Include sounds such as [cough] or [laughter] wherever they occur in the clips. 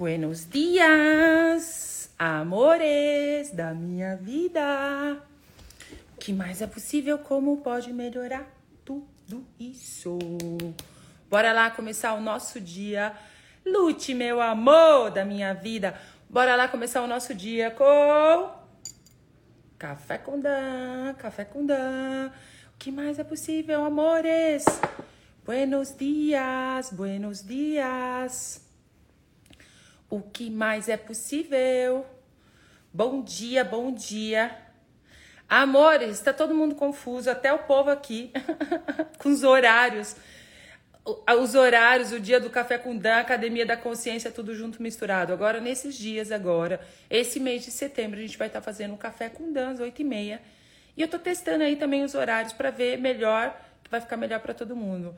Buenos dias, amores da minha vida. O que mais é possível? Como pode melhorar tudo isso? Bora lá começar o nosso dia. Lute, meu amor da minha vida. Bora lá começar o nosso dia com café com Dan, café com Dan. O que mais é possível, amores? Buenos dias, buenos dias. O que mais é possível? Bom dia, bom dia. Amores, está todo mundo confuso, até o povo aqui, [laughs] com os horários. Os horários, o dia do café com Dan, Academia da Consciência, tudo junto misturado. Agora, nesses dias agora, esse mês de setembro, a gente vai estar tá fazendo um café com Dan às 8 e meia. E eu tô testando aí também os horários para ver melhor, que vai ficar melhor para todo mundo.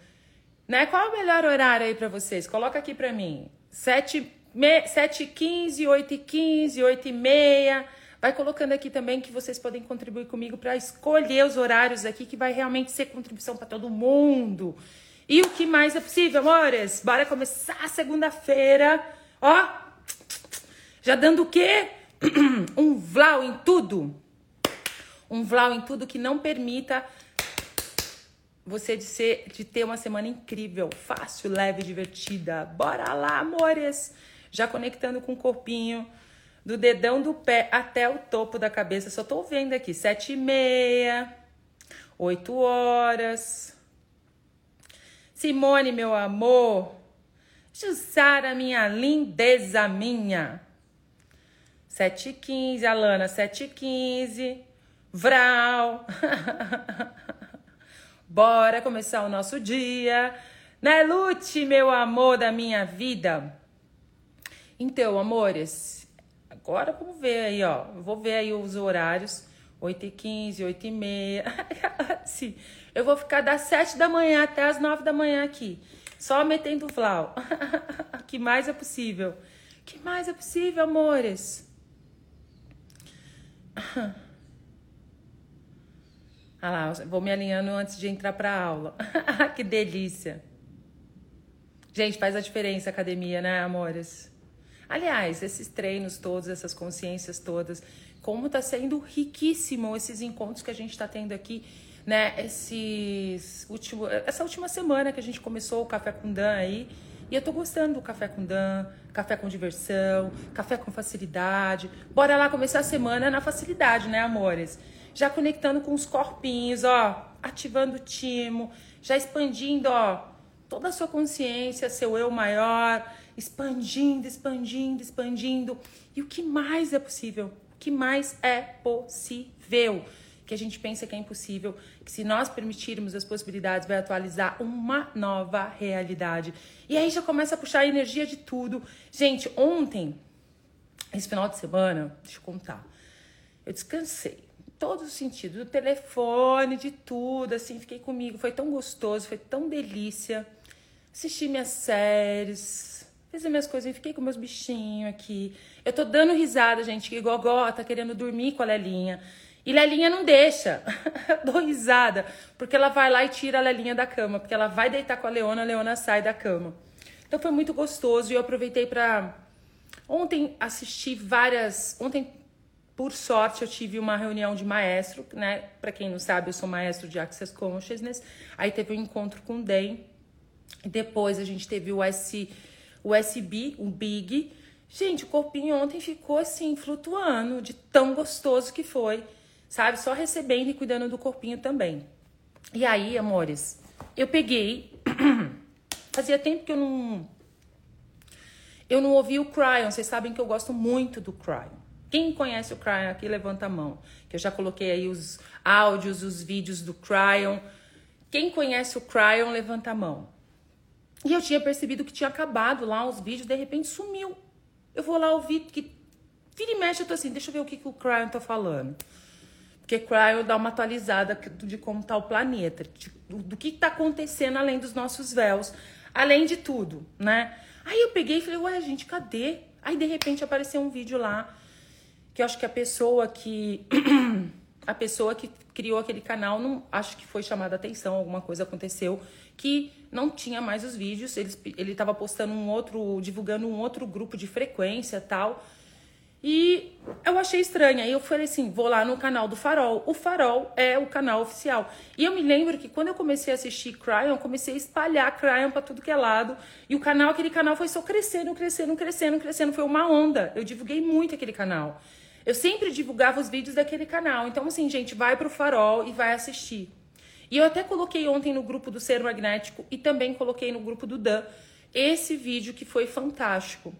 Né? Qual é o melhor horário aí para vocês? Coloca aqui para mim. 7 7h15, 8h15, 8h30. Vai colocando aqui também que vocês podem contribuir comigo para escolher os horários aqui, que vai realmente ser contribuição para todo mundo. E o que mais é possível, amores? Bora começar segunda-feira. Ó, já dando o quê? [clears throat] um vlau em tudo. Um vlau em tudo que não permita você de, ser, de ter uma semana incrível, fácil, leve, divertida. Bora lá, amores! Já conectando com o corpinho, do dedão do pé até o topo da cabeça. Só tô vendo aqui, sete e meia, oito horas. Simone, meu amor. Jussara, minha lindeza minha. Sete e quinze, Alana, sete e quinze. Vral. [laughs] Bora começar o nosso dia. Né, Lute, meu amor da minha vida? Então, amores, agora vamos ver aí, ó. vou ver aí os horários. 8h15, [laughs] 8h30. Sim, eu vou ficar das 7 da manhã até as 9 da manhã aqui. Só metendo flau. [laughs] que mais é possível? que mais é possível, amores? Ah lá, vou me alinhando antes de entrar para aula. [laughs] que delícia. Gente, faz a diferença a academia, né, amores? Aliás, esses treinos todos, essas consciências todas, como tá sendo riquíssimo esses encontros que a gente está tendo aqui, né? Esses último, essa última semana que a gente começou o Café com Dan aí, e eu tô gostando do Café com Dan, café com diversão, café com facilidade. Bora lá começar a semana na facilidade, né, amores? já conectando com os corpinhos, ó, ativando o timo, já expandindo, ó, toda a sua consciência, seu eu maior, expandindo, expandindo, expandindo. E o que mais é possível? O que mais é possível? Que a gente pensa que é impossível, que se nós permitirmos as possibilidades, vai atualizar uma nova realidade. E aí já começa a puxar a energia de tudo. Gente, ontem, esse final de semana, deixa eu contar, eu descansei todos os sentidos, do telefone, de tudo, assim, fiquei comigo, foi tão gostoso, foi tão delícia. Assisti minhas séries, fiz as minhas coisas, fiquei com meus bichinhos aqui. Eu tô dando risada, gente, que Gogó tá querendo dormir com a Lelinha. E Lelinha não deixa. [laughs] Dou risada, porque ela vai lá e tira a Lelinha da cama, porque ela vai deitar com a Leona, a Leona sai da cama. Então foi muito gostoso e eu aproveitei para ontem assistir várias, ontem por sorte, eu tive uma reunião de maestro, né? Para quem não sabe, eu sou maestro de Access Consciousness. Aí teve um encontro com o. E depois a gente teve o, S, o SB, o Big. Gente, o corpinho ontem ficou assim, flutuando, de tão gostoso que foi, sabe? Só recebendo e cuidando do corpinho também. E aí, amores, eu peguei. [clears throat] Fazia tempo que eu não. Eu não ouvi o Cryon. Vocês sabem que eu gosto muito do Cryon. Quem conhece o Cryon aqui, levanta a mão. Que eu já coloquei aí os áudios, os vídeos do Cryon. Quem conhece o Cryon, levanta a mão. E eu tinha percebido que tinha acabado lá os vídeos, de repente sumiu. Eu vou lá ouvir, que vira e mexe, eu tô assim, deixa eu ver o que, que o Cryon tá falando. Porque Cryon dá uma atualizada de como tá o planeta, do que tá acontecendo além dos nossos véus, além de tudo, né? Aí eu peguei e falei, ué, gente, cadê? Aí de repente apareceu um vídeo lá que eu acho que a pessoa que [clears throat] a pessoa que criou aquele canal não acho que foi chamada atenção, alguma coisa aconteceu que não tinha mais os vídeos, ele, ele tava postando um outro, divulgando um outro grupo de frequência tal. E eu achei estranho. Aí eu falei assim: vou lá no canal do Farol. O Farol é o canal oficial. E eu me lembro que quando eu comecei a assistir Cryon, eu comecei a espalhar Cryon para tudo que é lado. E o canal, aquele canal foi só crescendo, crescendo, crescendo, crescendo. Foi uma onda. Eu divulguei muito aquele canal. Eu sempre divulgava os vídeos daquele canal. Então, assim, gente, vai pro Farol e vai assistir. E eu até coloquei ontem no grupo do Ser Magnético e também coloquei no grupo do Dan esse vídeo que foi fantástico.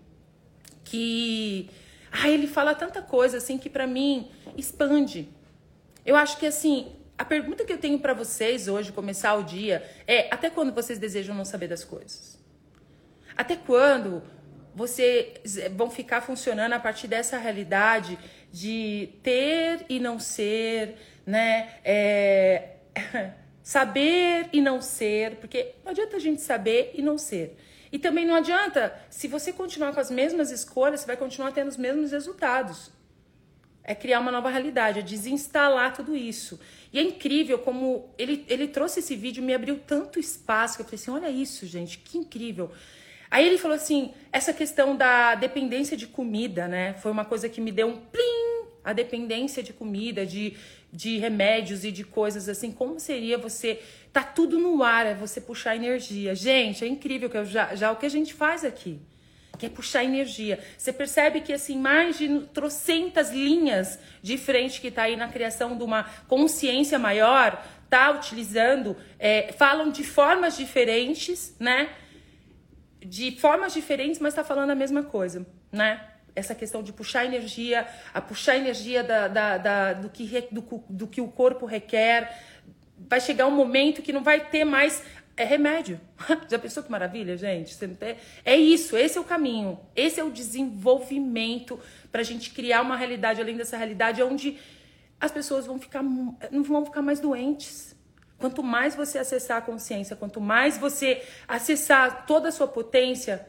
Que ah, ele fala tanta coisa assim que para mim expande. Eu acho que assim, a pergunta que eu tenho para vocês hoje, começar o dia, é até quando vocês desejam não saber das coisas? Até quando vocês vão ficar funcionando a partir dessa realidade de ter e não ser, né? É... [laughs] saber e não ser, porque não adianta a gente saber e não ser. E também não adianta, se você continuar com as mesmas escolhas, você vai continuar tendo os mesmos resultados. É criar uma nova realidade, é desinstalar tudo isso. E é incrível como ele, ele trouxe esse vídeo, me abriu tanto espaço, que eu falei assim: olha isso, gente, que incrível. Aí ele falou assim: essa questão da dependência de comida, né? Foi uma coisa que me deu um plim. A dependência de comida, de, de remédios e de coisas assim. Como seria você Tá tudo no ar, é você puxar energia. Gente, é incrível que eu já, já o que a gente faz aqui. Que é puxar energia. Você percebe que assim, mais de trocentas linhas de frente que tá aí na criação de uma consciência maior, tá utilizando, é, falam de formas diferentes, né? De formas diferentes, mas tá falando a mesma coisa, né? Essa questão de puxar energia, a puxar energia da, da, da, do, que, do, do que o corpo requer, vai chegar um momento que não vai ter mais é remédio. [laughs] Já pensou que maravilha, gente? É isso, esse é o caminho. Esse é o desenvolvimento para a gente criar uma realidade além dessa realidade onde as pessoas vão ficar, não vão ficar mais doentes. Quanto mais você acessar a consciência, quanto mais você acessar toda a sua potência,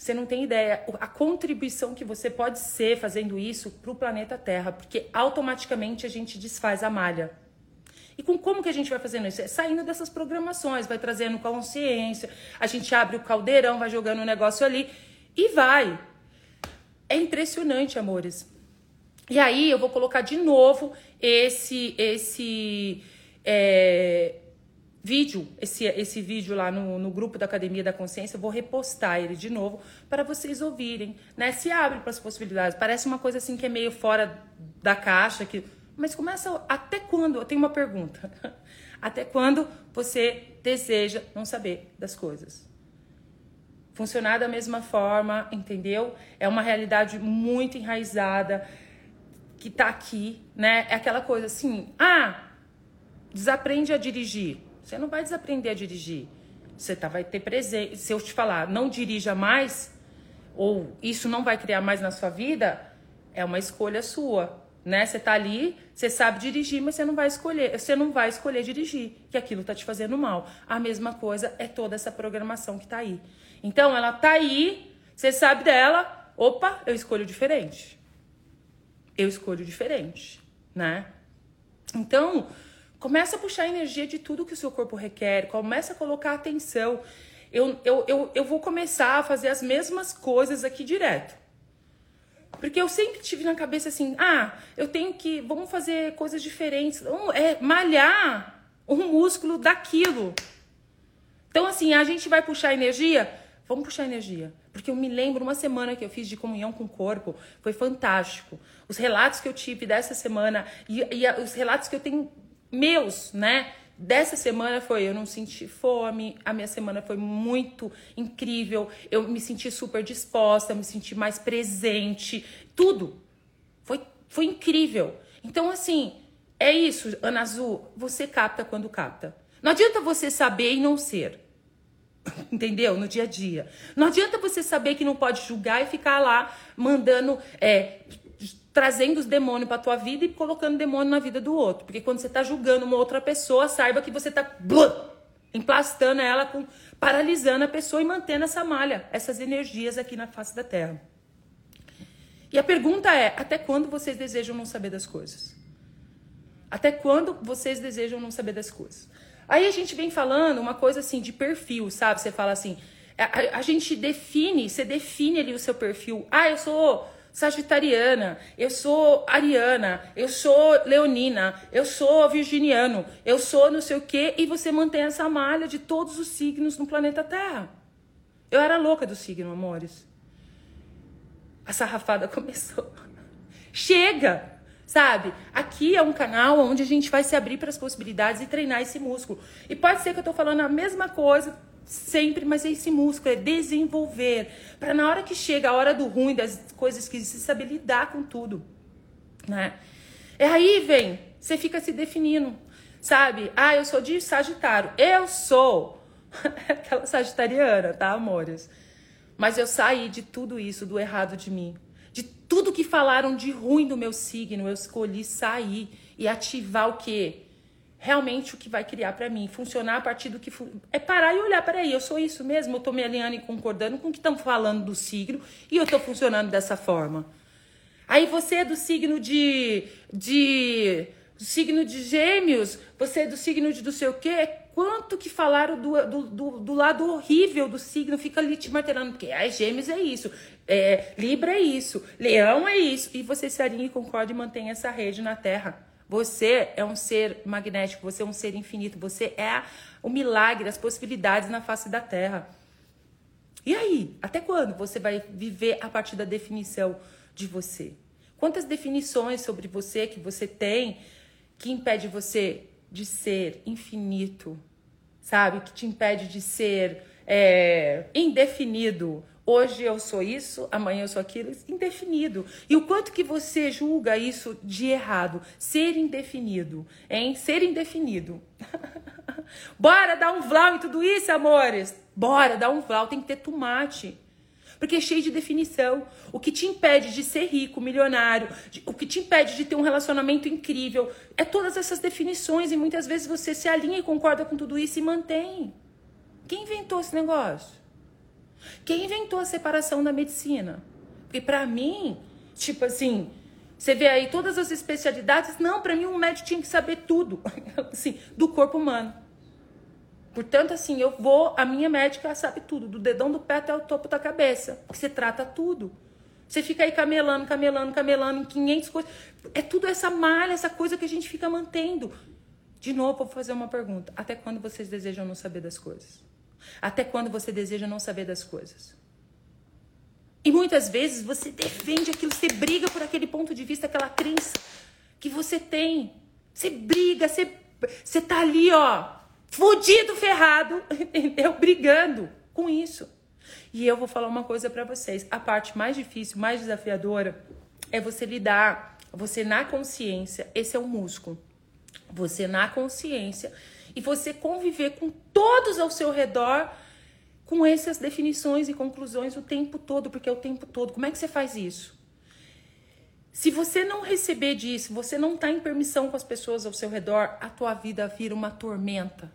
você não tem ideia a contribuição que você pode ser fazendo isso para o planeta Terra, porque automaticamente a gente desfaz a malha. E com como que a gente vai fazendo isso? É saindo dessas programações, vai trazendo consciência, a gente abre o caldeirão, vai jogando o negócio ali e vai. É impressionante, amores. E aí eu vou colocar de novo esse esse é, vídeo, esse, esse vídeo lá no, no grupo da Academia da Consciência, eu vou repostar ele de novo para vocês ouvirem, né? Se abre para as possibilidades. Parece uma coisa assim que é meio fora da caixa, que mas começa até quando? Eu tenho uma pergunta. [laughs] Até quando você deseja não saber das coisas? Funcionar da mesma forma, entendeu? É uma realidade muito enraizada que tá aqui, né? É aquela coisa assim: ah, desaprende a dirigir. Você não vai desaprender a dirigir. Você tá, vai ter presente. Se eu te falar, não dirija mais, ou isso não vai criar mais na sua vida, é uma escolha sua né? Você tá ali, você sabe dirigir, mas você não vai escolher, você não vai escolher dirigir, que aquilo tá te fazendo mal. A mesma coisa é toda essa programação que tá aí. Então ela tá aí, você sabe dela, opa, eu escolho diferente. Eu escolho diferente, né? Então, começa a puxar energia de tudo que o seu corpo requer, começa a colocar atenção. Eu, eu, eu, eu vou começar a fazer as mesmas coisas aqui direto. Porque eu sempre tive na cabeça assim, ah, eu tenho que, vamos fazer coisas diferentes, é malhar um músculo daquilo. Então assim, a gente vai puxar energia, vamos puxar energia. Porque eu me lembro uma semana que eu fiz de comunhão com o corpo, foi fantástico. Os relatos que eu tive dessa semana e, e os relatos que eu tenho meus, né? dessa semana foi eu não senti fome, a minha semana foi muito incrível, eu me senti super disposta, me senti mais presente, tudo. Foi, foi incrível. Então, assim, é isso, Ana Azul, você capta quando capta. Não adianta você saber e não ser. [laughs] Entendeu? No dia a dia. Não adianta você saber que não pode julgar e ficar lá mandando é, trazendo os demônios para tua vida e colocando demônio na vida do outro. Porque quando você está julgando uma outra pessoa, saiba que você está emplastando ela, com, paralisando a pessoa e mantendo essa malha, essas energias aqui na face da Terra. E a pergunta é: até quando vocês desejam não saber das coisas? Até quando vocês desejam não saber das coisas? Aí a gente vem falando uma coisa assim de perfil, sabe? Você fala assim, a, a gente define, você define ali o seu perfil. Ah, eu sou sagitariana, eu sou ariana, eu sou leonina, eu sou virginiano, eu sou não sei o quê, e você mantém essa malha de todos os signos no planeta Terra. Eu era louca do signo, amores. A sarrafada [laughs] começou. Chega! Sabe? Aqui é um canal onde a gente vai se abrir para as possibilidades e treinar esse músculo. E pode ser que eu tô falando a mesma coisa sempre, mas é esse músculo, é desenvolver. Para na hora que chega a hora do ruim, das coisas que você saber lidar com tudo. Né? É aí vem, você fica se definindo. Sabe? Ah, eu sou de Sagitário. Eu sou [laughs] aquela sagitariana, tá, amores? Mas eu saí de tudo isso, do errado de mim. De tudo que falaram de ruim do meu signo, eu escolhi sair e ativar o quê? Realmente o que vai criar para mim, funcionar a partir do que é parar e olhar, peraí, eu sou isso mesmo, eu tô me alinhando e concordando com o que estão falando do signo e eu tô funcionando dessa forma. Aí você é do signo de de do signo de Gêmeos, você é do signo de não sei o quê, quanto que falaram do, do, do, do, lado horrível do signo, fica ali te martelando, porque ai, gêmeos é isso, é, Libra é isso, Leão é isso, e você se alinha e concorda e mantém essa rede na Terra. Você é um ser magnético, você é um ser infinito, você é o milagre, as possibilidades na face da Terra. E aí, até quando você vai viver a partir da definição de você? Quantas definições sobre você que você tem que impede você de ser infinito, sabe? Que te impede de ser é, indefinido. Hoje eu sou isso, amanhã eu sou aquilo, indefinido. E o quanto que você julga isso de errado? Ser indefinido, hein? Ser indefinido. [laughs] Bora dar um vlau em tudo isso, amores? Bora dar um vlau, tem que ter tomate porque é cheio de definição. O que te impede de ser rico, milionário, de, o que te impede de ter um relacionamento incrível, é todas essas definições e muitas vezes você se alinha e concorda com tudo isso e mantém. Quem inventou esse negócio? Quem inventou a separação da medicina? Porque para mim, tipo assim, você vê aí todas as especialidades, não, para mim um médico tinha que saber tudo, [laughs] assim, do corpo humano. Portanto, assim, eu vou, a minha médica sabe tudo, do dedão do pé até o topo da cabeça. Você trata tudo. Você fica aí camelando, camelando, camelando em 500 coisas. É tudo essa malha, essa coisa que a gente fica mantendo. De novo, vou fazer uma pergunta. Até quando vocês desejam não saber das coisas? Até quando você deseja não saber das coisas? E muitas vezes você defende aquilo, você briga por aquele ponto de vista, aquela crença que você tem. Você briga, você, você tá ali, ó, fudido, ferrado, [laughs] entendeu? Brigando com isso. E eu vou falar uma coisa para vocês: a parte mais difícil, mais desafiadora, é você lidar, você na consciência, esse é o músculo. Você na consciência e você conviver com todos ao seu redor com essas definições e conclusões o tempo todo, porque é o tempo todo. Como é que você faz isso? Se você não receber disso, você não está em permissão com as pessoas ao seu redor, a tua vida vira uma tormenta.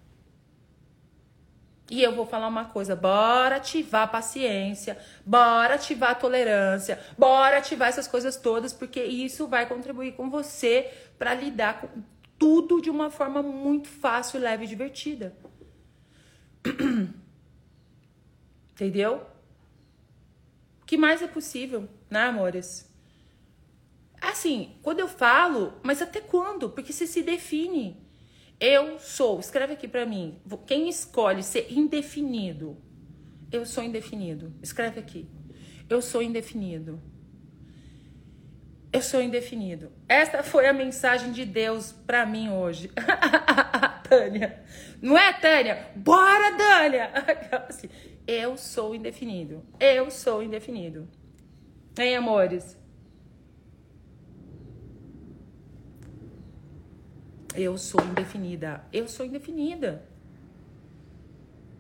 E eu vou falar uma coisa, bora ativar a paciência, bora ativar a tolerância, bora ativar essas coisas todas, porque isso vai contribuir com você para lidar com tudo de uma forma muito fácil, leve e divertida. [clears throat] Entendeu? O que mais é possível, né, amores? Assim, quando eu falo, mas até quando? Porque você se define. Eu sou, escreve aqui para mim. Quem escolhe ser indefinido? Eu sou indefinido. Escreve aqui. Eu sou indefinido. Eu sou indefinido. Esta foi a mensagem de Deus para mim hoje. [laughs] Tânia. Não é, Tânia? Bora, Tânia! [laughs] Assim, eu sou indefinido. Eu sou indefinido. Hein, amores? Eu sou indefinida. Eu sou indefinida.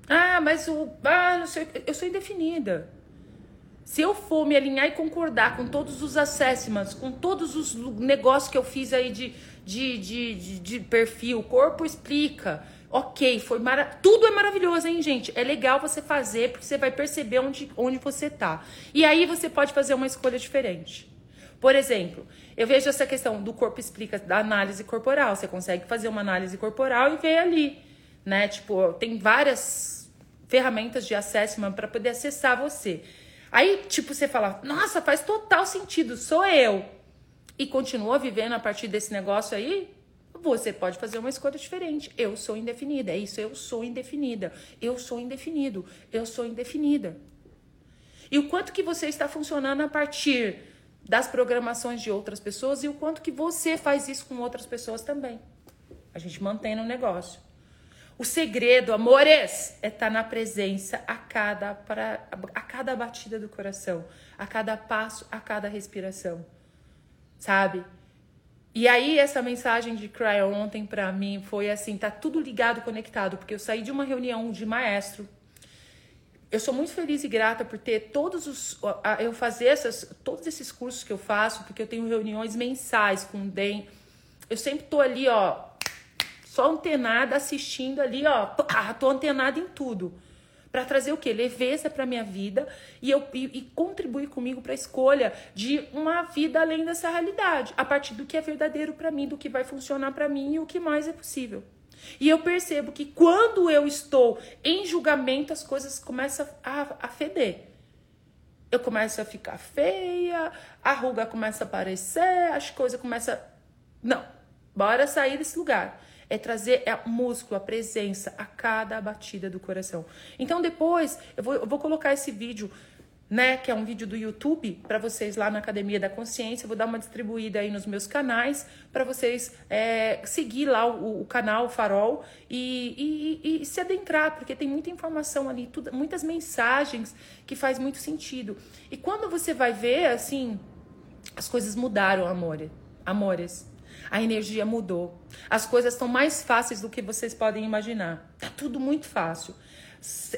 Ah, mas o. Ah, não sei. Eu sou indefinida. Se eu for me alinhar e concordar com todos os assessments, com todos os negócios que eu fiz aí de, de, de, de, de perfil, corpo explica. Ok, foi mara... tudo é maravilhoso, hein, gente? É legal você fazer porque você vai perceber onde, onde você tá. E aí você pode fazer uma escolha diferente. Por exemplo, eu vejo essa questão do corpo explica da análise corporal. Você consegue fazer uma análise corporal e ver ali, né? Tipo, tem várias ferramentas de assessment para poder acessar você. Aí, tipo, você fala: "Nossa, faz total sentido, sou eu". E continua vivendo a partir desse negócio aí, você pode fazer uma escolha diferente. Eu sou indefinida, é isso, eu sou indefinida. Eu sou indefinido, eu sou indefinida. E o quanto que você está funcionando a partir das programações de outras pessoas e o quanto que você faz isso com outras pessoas também. A gente mantém no negócio. O segredo, amores, é estar tá na presença a cada, para, a cada batida do coração, a cada passo, a cada respiração. Sabe? E aí essa mensagem de Cry ontem para mim foi assim, tá tudo ligado, conectado, porque eu saí de uma reunião de maestro. Eu sou muito feliz e grata por ter todos os eu fazer essas todos esses cursos que eu faço, porque eu tenho reuniões mensais com o DEM. Eu sempre tô ali, ó, só antenada assistindo ali, ó, ah, tô antenada em tudo para trazer o que leveza para minha vida e eu e, e contribuir comigo para a escolha de uma vida além dessa realidade, a partir do que é verdadeiro para mim, do que vai funcionar para mim e o que mais é possível. E eu percebo que quando eu estou em julgamento, as coisas começam a, a feder. Eu começo a ficar feia, a ruga começa a aparecer, as coisas começam. Não, bora sair desse lugar é trazer é músculo, a presença a cada batida do coração. Então depois eu vou, eu vou colocar esse vídeo, né, que é um vídeo do YouTube para vocês lá na Academia da Consciência. Eu vou dar uma distribuída aí nos meus canais para vocês é, seguir lá o, o canal o Farol e, e, e, se adentrar, porque tem muita informação ali, tudo, muitas mensagens que faz muito sentido. E quando você vai ver, assim, as coisas mudaram, amor, amores a energia mudou. As coisas estão mais fáceis do que vocês podem imaginar. Tá tudo muito fácil.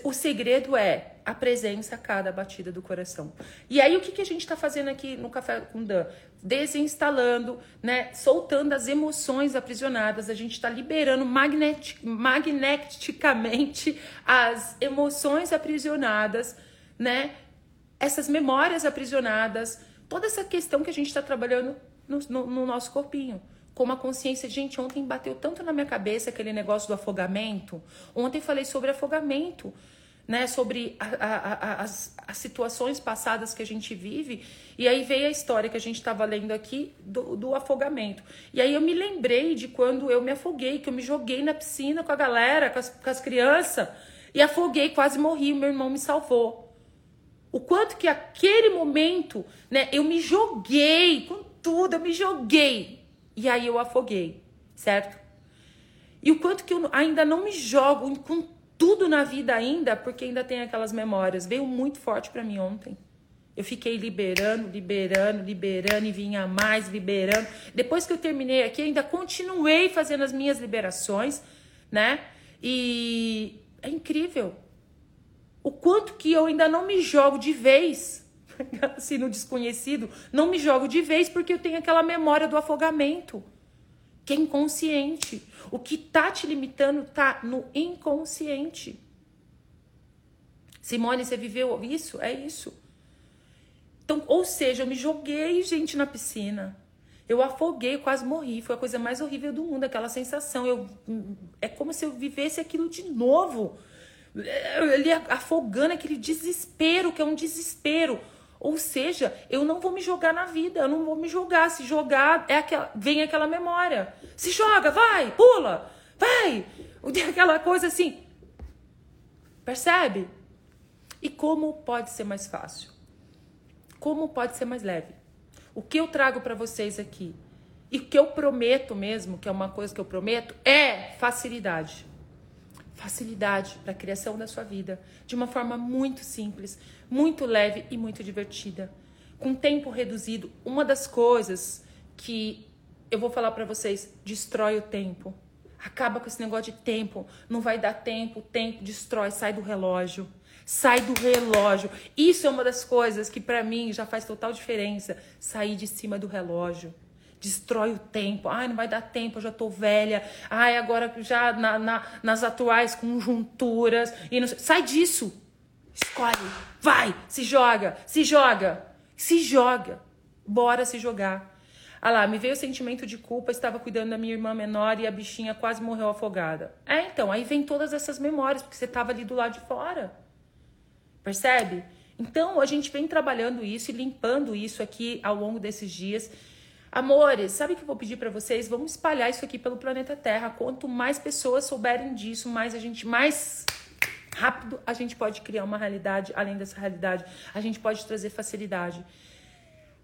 O segredo é a presença a cada batida do coração. E aí, o que, que a gente está fazendo aqui no Café com Dan? Desinstalando, né? Soltando as emoções aprisionadas. A gente está liberando magnetic, magneticamente as emoções aprisionadas, né? Essas memórias aprisionadas. Toda essa questão que a gente está trabalhando no, no, no nosso corpinho como a consciência. Gente, ontem bateu tanto na minha cabeça aquele negócio do afogamento. Ontem falei sobre afogamento, né? Sobre a, a, a, as, as, situações passadas que a gente vive. E aí veio a história que a gente estava lendo aqui do, do afogamento. E aí eu me lembrei de quando eu me afoguei, que eu me joguei na piscina com a galera, com as, com as crianças. E afoguei, quase morri. Meu irmão me salvou. O quanto que aquele momento, né? Eu me joguei com tudo, eu me joguei e aí eu afoguei, certo? E o quanto que eu ainda não me jogo com tudo na vida ainda, porque ainda tem aquelas memórias. Veio muito forte para mim ontem. Eu fiquei liberando, liberando, liberando e vinha mais liberando. Depois que eu terminei aqui, ainda continuei fazendo as minhas liberações, né? E é incrível. O quanto que eu ainda não me jogo de vez [laughs] assim, no desconhecido, não me jogo de vez porque eu tenho aquela memória do afogamento, que é inconsciente. O que tá te limitando tá no inconsciente. Simone, você viveu isso? É isso. Então, ou seja, eu me joguei, gente, na piscina. Eu afoguei, quase morri. Foi a coisa mais horrível do mundo, aquela sensação. Eu, é como se eu vivesse aquilo de novo. Ele afogando aquele desespero, que é um desespero. Ou seja, eu não vou me jogar na vida, eu não vou me jogar. Se jogar, é aquela, vem aquela memória. Se joga, vai, pula, vai. [laughs] Aquela coisa assim. Percebe? E como pode ser mais fácil? Como pode ser mais leve? O que eu trago para vocês aqui e o que eu prometo mesmo, que é uma coisa que eu prometo, é facilidade facilidade para a criação da sua vida de uma forma muito simples, muito leve e muito divertida. Com tempo reduzido, uma das coisas que eu vou falar para vocês, destrói o tempo. Acaba com esse negócio de tempo, não vai dar tempo, tempo destrói, sai do relógio. Sai do relógio. Isso é uma das coisas que para mim já faz total diferença, sair de cima do relógio destrói o tempo. Ai, não vai dar tempo, eu já tô velha. Ai, agora já na, na, nas atuais conjunturas. e não, Sai disso. Escolhe. Vai, se joga, se joga. Se joga. Bora se jogar. Ah lá, me veio o sentimento de culpa, estava cuidando da minha irmã menor e a bichinha quase morreu afogada. É, então, aí vem todas essas memórias, porque você estava ali do lado de fora. Percebe? Então, a gente vem trabalhando isso e limpando isso aqui ao longo desses dias. Amores, sabe o que eu vou pedir para vocês? Vamos espalhar isso aqui pelo planeta Terra. Quanto mais pessoas souberem disso, mais a gente mais rápido a gente pode criar uma realidade além dessa realidade. A gente pode trazer facilidade.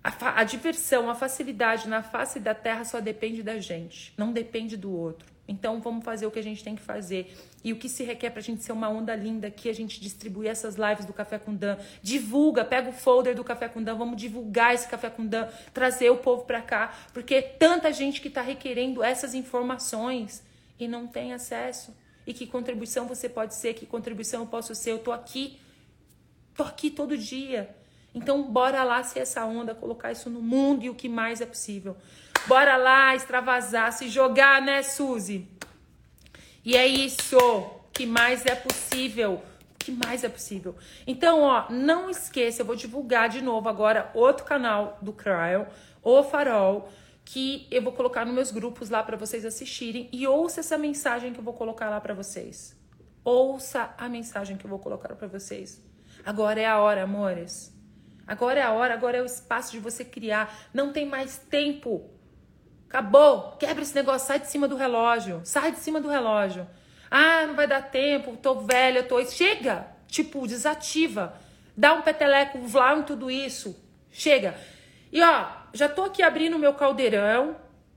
A, a, diversão, a facilidade na face da terra só depende da gente, não depende do outro. Então vamos fazer o que a gente tem que fazer. E o que se requer pra gente ser uma onda linda aqui, a gente distribui essas lives do Café com Dan. Divulga, pega o folder do Café com Dan, vamos divulgar esse Café com Dan, trazer o povo pra cá, porque tanta gente que tá requerendo essas informações e não tem acesso. E que contribuição você pode ser, que contribuição eu posso ser. Eu tô aqui, tô aqui todo dia. Então, bora lá ser essa onda, colocar isso no mundo e o que mais é possível. Bora lá extravasar, se jogar, né, Suzy? E é isso que mais é possível. que mais é possível? Então, ó, não esqueça, eu vou divulgar de novo agora outro canal do Cryo, o Farol, que eu vou colocar nos meus grupos lá para vocês assistirem e ouça essa mensagem que eu vou colocar lá para vocês. Ouça a mensagem que eu vou colocar para vocês. Agora é a hora, amores. Agora é a hora, agora é o espaço de você criar. Não tem mais tempo. Acabou. Quebra esse negócio, sai de cima do relógio. Sai de cima do relógio. Ah, não vai dar tempo, tô velha, tô. Chega! Tipo, desativa. Dá um peteleco, vlá em tudo isso. Chega. E ó, já tô aqui abrindo meu caldeirão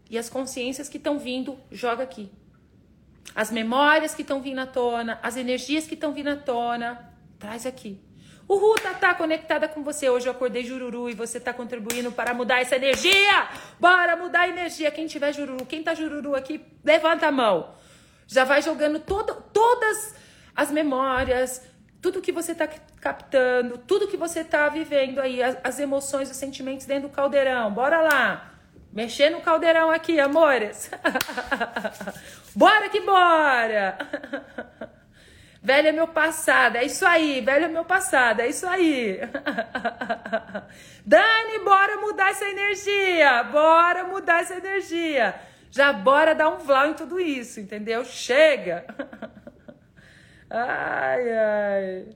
e as consciências que estão vindo, joga aqui. As memórias que estão vindo à tona, as energias que estão vindo à tona, traz aqui. Uhul, Tatá, tá conectada com você. Hoje eu acordei jururu e você tá contribuindo para mudar essa energia. Bora mudar a energia. Quem tiver jururu, quem tá jururu aqui, levanta a mão. Já vai jogando todo, todas as memórias, tudo que você tá captando, tudo que você tá vivendo aí, as, as emoções, os sentimentos dentro do caldeirão. Bora lá. Mexer no caldeirão aqui, amores. [laughs] bora que bora. [laughs] Velho é meu passado, é isso aí, velho é meu passado, é isso aí. [laughs] Dani, bora mudar essa energia, bora mudar essa energia. Já bora dar um vlau em tudo isso, entendeu? Chega. [laughs] Ai, ai.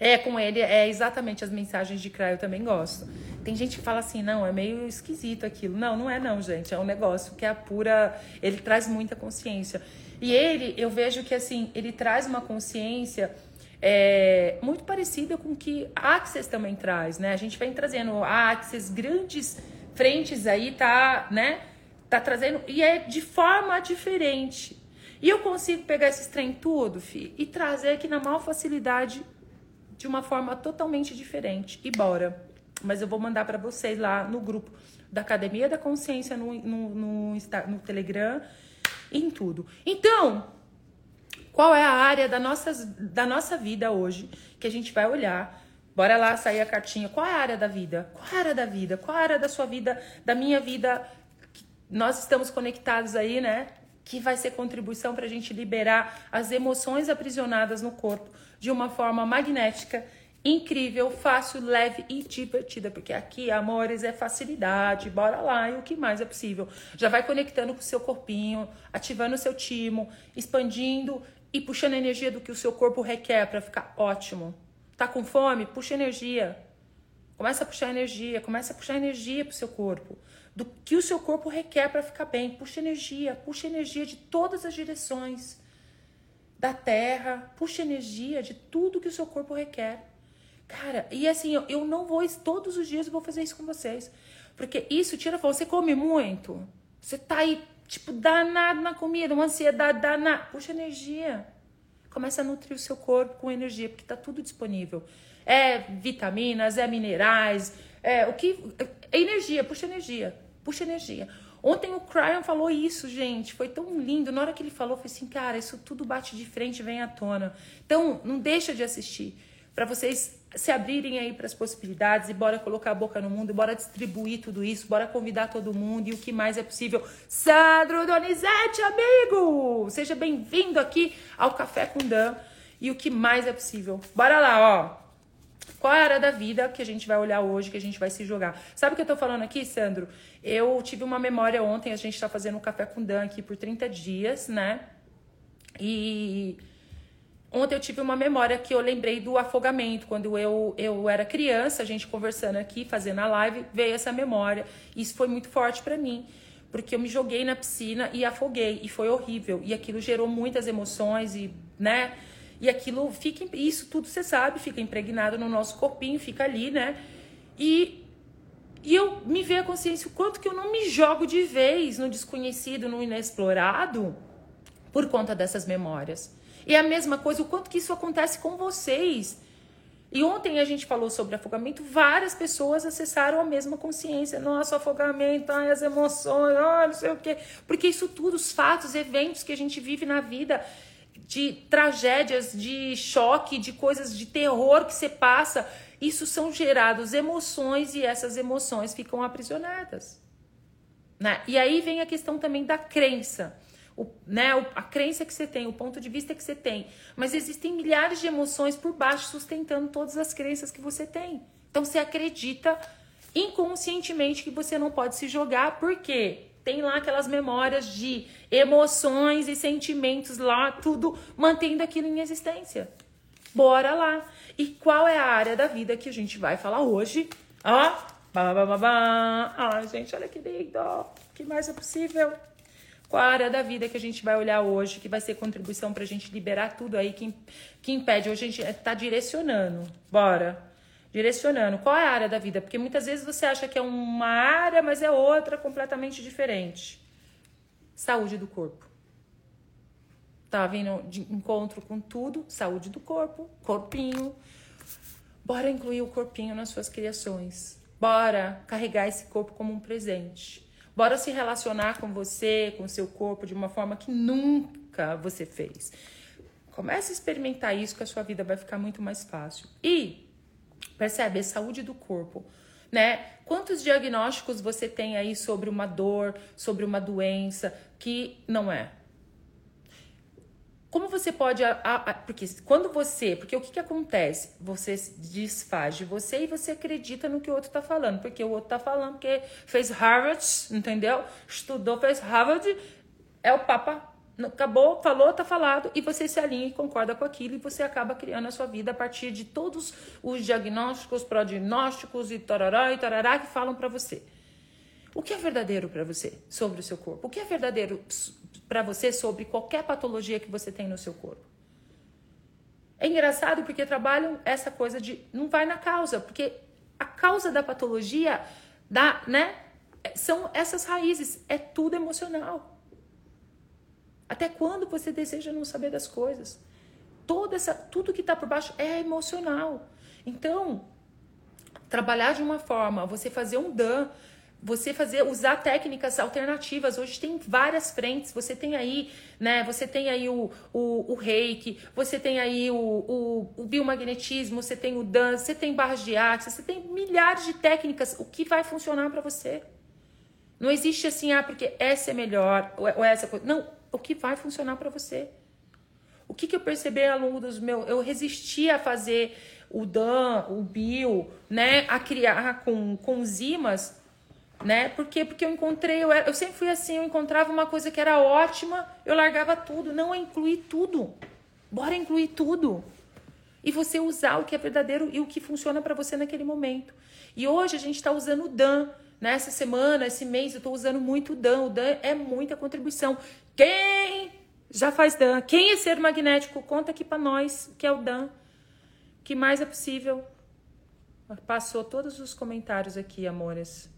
É, com ele é exatamente as mensagens de Craio eu também gosto. Tem gente que fala assim, não, é meio esquisito aquilo. Não, não é não, gente. É um negócio que é a pura. Ele traz muita consciência. E ele, eu vejo que assim, ele traz uma consciência é, muito parecida com o que a Axis também traz, né? A gente vem trazendo a Axis, grandes frentes aí, tá, né? Tá trazendo, e é de forma diferente. E eu consigo pegar esses trem tudo, fi, e trazer aqui na maior facilidade de uma forma totalmente diferente. E bora. Mas eu vou mandar para vocês lá no grupo da Academia da Consciência no, no, no, no Telegram em tudo. Então, qual é a área da nossa, da nossa vida hoje que a gente vai olhar? Bora lá sair a cartinha. Qual é a área da vida? Qual é a área da vida? Qual é a área da sua vida, da minha vida? Nós estamos conectados aí, né? Que vai ser contribuição para a gente liberar as emoções aprisionadas no corpo de uma forma magnética incrível, fácil, leve e divertida, porque aqui, amores, é facilidade, bora lá, e o que mais é possível. Já vai conectando com o seu corpinho, ativando o seu timo, expandindo e puxando a energia do que o seu corpo requer para ficar ótimo. Tá com fome? Puxa energia. Começa a puxar energia, começa a puxar energia pro seu corpo. Do que o seu corpo requer para ficar bem. Puxa energia, puxa energia de todas as direções da terra, puxa energia de tudo que o seu corpo requer. Cara, e assim, eu, eu não vou, todos os dias eu vou fazer isso com vocês. Porque isso tira fome. Você come muito? Você tá aí, tipo, danado na comida, uma ansiedade danada. Puxa energia. Começa a nutrir o seu corpo com energia, porque tá tudo disponível. É vitaminas, é minerais, é o que. É energia, puxa energia. Puxa energia. Ontem o Cryon falou isso, gente. Foi tão lindo. Na hora que ele falou, foi assim, cara, isso tudo bate de frente, vem à tona. Então, não deixa de assistir. para vocês se abrirem aí para as possibilidades e bora colocar a boca no mundo, bora distribuir tudo isso, bora convidar todo mundo e o que mais é possível. Sandro Donizete, amigo! Seja bem-vindo aqui ao Café com Dan e o que mais é possível. Bora lá, ó. Qual é a área da vida que a gente vai olhar hoje, que a gente vai se jogar? Sabe o que eu tô falando aqui, Sandro? Eu tive uma memória ontem, a gente tá fazendo um café com Dan aqui por 30 dias, né? E ontem eu tive uma memória que eu lembrei do afogamento. Quando eu, eu era criança, a gente conversando aqui, fazendo a live, veio essa memória. Isso foi muito forte para mim porque eu me joguei na piscina e afoguei e foi horrível e aquilo gerou muitas emoções e né e aquilo fica isso tudo você sabe fica impregnado no nosso corpinho fica ali né e e eu me vejo a consciência o quanto que eu não me jogo de vez no desconhecido no inexplorado por conta dessas memórias e a mesma coisa o quanto que isso acontece com vocês e ontem a gente falou sobre afogamento, várias pessoas acessaram a mesma consciência. Nossa, afogamento, ai, as emoções, ai, não sei o quê. Porque isso tudo, os fatos, eventos que a gente vive na vida, de tragédias, de choque, de coisas de terror que você passa, isso são gerados emoções e essas emoções ficam aprisionadas. Né? E aí vem a questão também da crença o, né, a crença que você tem, o ponto de vista que você tem. Mas existem milhares de emoções por baixo sustentando todas as crenças que você tem. Então você acredita inconscientemente que você não pode se jogar, porque tem lá aquelas memórias de emoções e sentimentos lá, tudo mantendo aquilo em existência. Bora lá. E qual é a área da vida que a gente vai falar hoje? Ó, babá, Ai, gente, olha que lindo. que mais é possível? Qual a área da vida que a gente vai olhar hoje, que vai ser contribuição para a gente liberar tudo aí que, que impede? Hoje a gente está direcionando. Bora. Direcionando. Qual é a área da vida? Porque muitas vezes você acha que é uma área, mas é outra completamente diferente. Saúde do corpo. Tá vindo de encontro com tudo, saúde do corpo, corpinho. Bora incluir o corpinho nas suas criações. Bora carregar esse corpo como um presente. Bora se relacionar com você, com o seu corpo de uma forma que nunca você fez. Comece a experimentar isso que a sua vida vai ficar muito mais fácil. E percebe a saúde do corpo, né? Quantos diagnósticos você tem aí sobre uma dor, sobre uma doença que não é? Como você pode. A, a, porque quando você. Porque o que, que acontece? Você desfaz de você e você acredita no que o outro tá falando. Porque o outro tá falando que fez Harvard, entendeu? Estudou, fez Harvard. É o Papa. Acabou, falou, tá falado. E você se alinha e concorda com aquilo. E você acaba criando a sua vida a partir de todos os diagnósticos, prodignósticos e tarará e tarará que falam para você. O que é verdadeiro para você sobre o seu corpo? O que é verdadeiro para você sobre qualquer patologia que você tem no seu corpo? É engraçado porque trabalham essa coisa de não vai na causa, porque a causa da patologia da, né, são essas raízes, é tudo emocional. Até quando você deseja não saber das coisas? Toda essa, tudo que está por baixo é emocional. Então, trabalhar de uma forma, você fazer um dan, você fazer usar técnicas alternativas. Hoje tem várias frentes. Você tem aí, né? Você tem aí o, o, o reiki, você tem aí o, o, o biomagnetismo, você tem o dança, você tem barras de arte, você tem milhares de técnicas. O que vai funcionar para você? Não existe assim, ah, porque essa é melhor ou essa coisa. Não, o que vai funcionar para você? O que, que eu percebi ao longo dos meus. Eu resisti a fazer o Dan, o Bio, né? A criar com, com os né? Por quê? Porque eu encontrei, eu, era, eu sempre fui assim, eu encontrava uma coisa que era ótima, eu largava tudo. Não incluir tudo. Bora incluir tudo. E você usar o que é verdadeiro e o que funciona para você naquele momento. E hoje a gente está usando o Dan. Nessa semana, esse mês, eu estou usando muito o Dan. O Dan é muita contribuição. Quem já faz Dan? Quem é ser magnético? Conta aqui para nós que é o Dan. que mais é possível? Passou todos os comentários aqui, amores.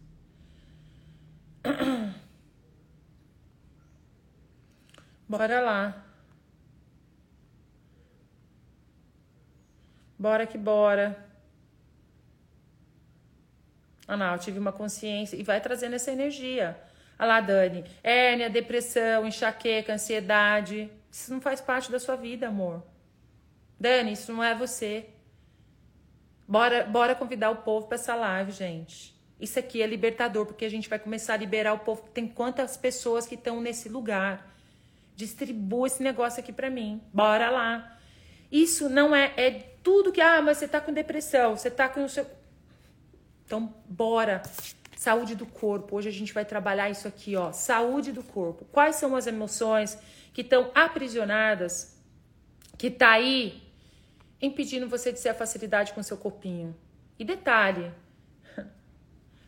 [coughs] Bora lá. Bora que bora. Ah, não, eu tive uma consciência. E vai trazendo essa energia. Olha lá, Dani. Hérnia, depressão, enxaqueca, ansiedade. Isso não faz parte da sua vida, amor. Dani, isso não é você. Bora, bora convidar o povo para essa live, gente. Isso aqui é libertador, porque a gente vai começar a liberar o povo. Tem quantas pessoas que estão nesse lugar. Distribua esse negócio aqui para mim. Bora lá. Isso não é, é tudo que, ah, mas você tá com depressão, você tá com o seu. Então, bora. Saúde do corpo. Hoje a gente vai trabalhar isso aqui, ó. Saúde do corpo. Quais são as emoções que estão aprisionadas, que tá aí impedindo você de ser a facilidade com seu corpinho? E detalhe,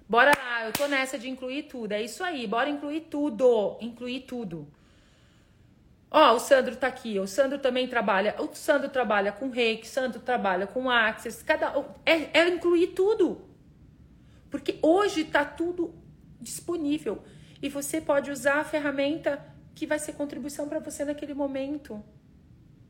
bora lá, eu tô nessa de incluir tudo. É isso aí, bora incluir tudo. Incluir tudo. Ó, o Sandro tá aqui. O Sandro também trabalha. O Sandro trabalha com reiki, o Sandro trabalha com Access. Cada é, é incluir tudo. Porque hoje tá tudo disponível e você pode usar a ferramenta que vai ser contribuição para você naquele momento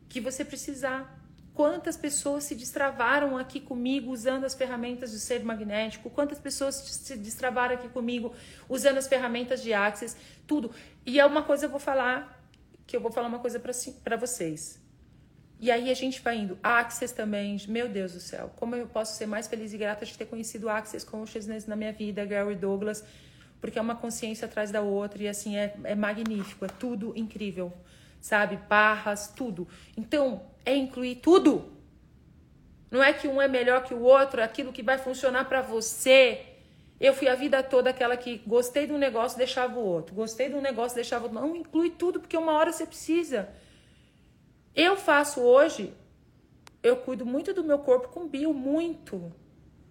que você precisar. Quantas pessoas se destravaram aqui comigo usando as ferramentas do ser magnético? Quantas pessoas se destravaram aqui comigo usando as ferramentas de Access? Tudo. E é uma coisa eu vou falar que eu vou falar uma coisa para vocês. E aí a gente vai indo. Access também, meu Deus do céu, como eu posso ser mais feliz e grata de ter conhecido Access Consciousness na minha vida, Gary Douglas, porque é uma consciência atrás da outra e assim é, é magnífico, é tudo incrível, sabe? Barras, tudo. Então, é incluir tudo. Não é que um é melhor que o outro, é aquilo que vai funcionar para você eu fui a vida toda aquela que gostei de um negócio, deixava o outro. Gostei de um negócio, deixava o outro. Não inclui tudo, porque uma hora você precisa. Eu faço hoje, eu cuido muito do meu corpo com bio, muito.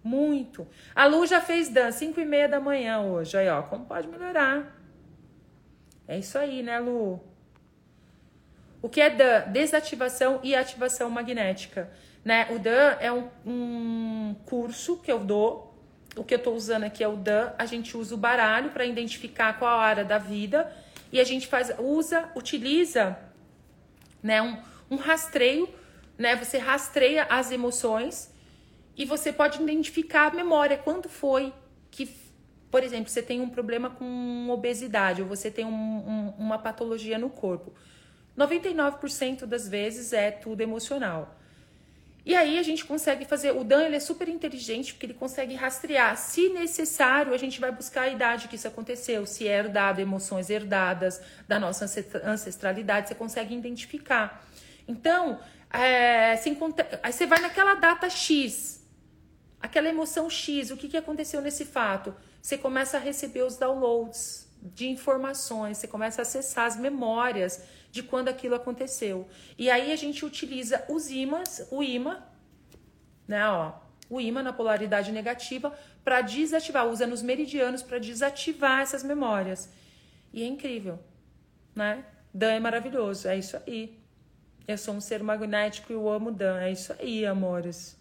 Muito. A Lu já fez dança, 5 e meia da manhã hoje. Aí, ó, como pode melhorar? É isso aí, né, Lu? O que é DAN? Desativação e ativação magnética. Né? O DAN é um, um curso que eu dou o que eu estou usando aqui é o Dan. A gente usa o baralho para identificar qual a área da vida e a gente faz, usa, utiliza, né, um, um rastreio, né? Você rastreia as emoções e você pode identificar a memória, quando foi que, por exemplo, você tem um problema com obesidade ou você tem um, um, uma patologia no corpo. 99% das vezes é tudo emocional. E aí a gente consegue fazer. O Dan ele é super inteligente porque ele consegue rastrear. Se necessário, a gente vai buscar a idade que isso aconteceu, se é herdado, emoções herdadas da nossa ancestralidade, você consegue identificar. Então, é, aí você vai naquela data X, aquela emoção X, o que, que aconteceu nesse fato? Você começa a receber os downloads de informações, você começa a acessar as memórias de quando aquilo aconteceu. E aí a gente utiliza os ímãs, o imã, né, ó, o imã na polaridade negativa para desativar, usa nos meridianos para desativar essas memórias. E é incrível, né? Dan é maravilhoso, é isso aí. Eu sou um ser magnético e eu amo Dan, é isso aí, amores.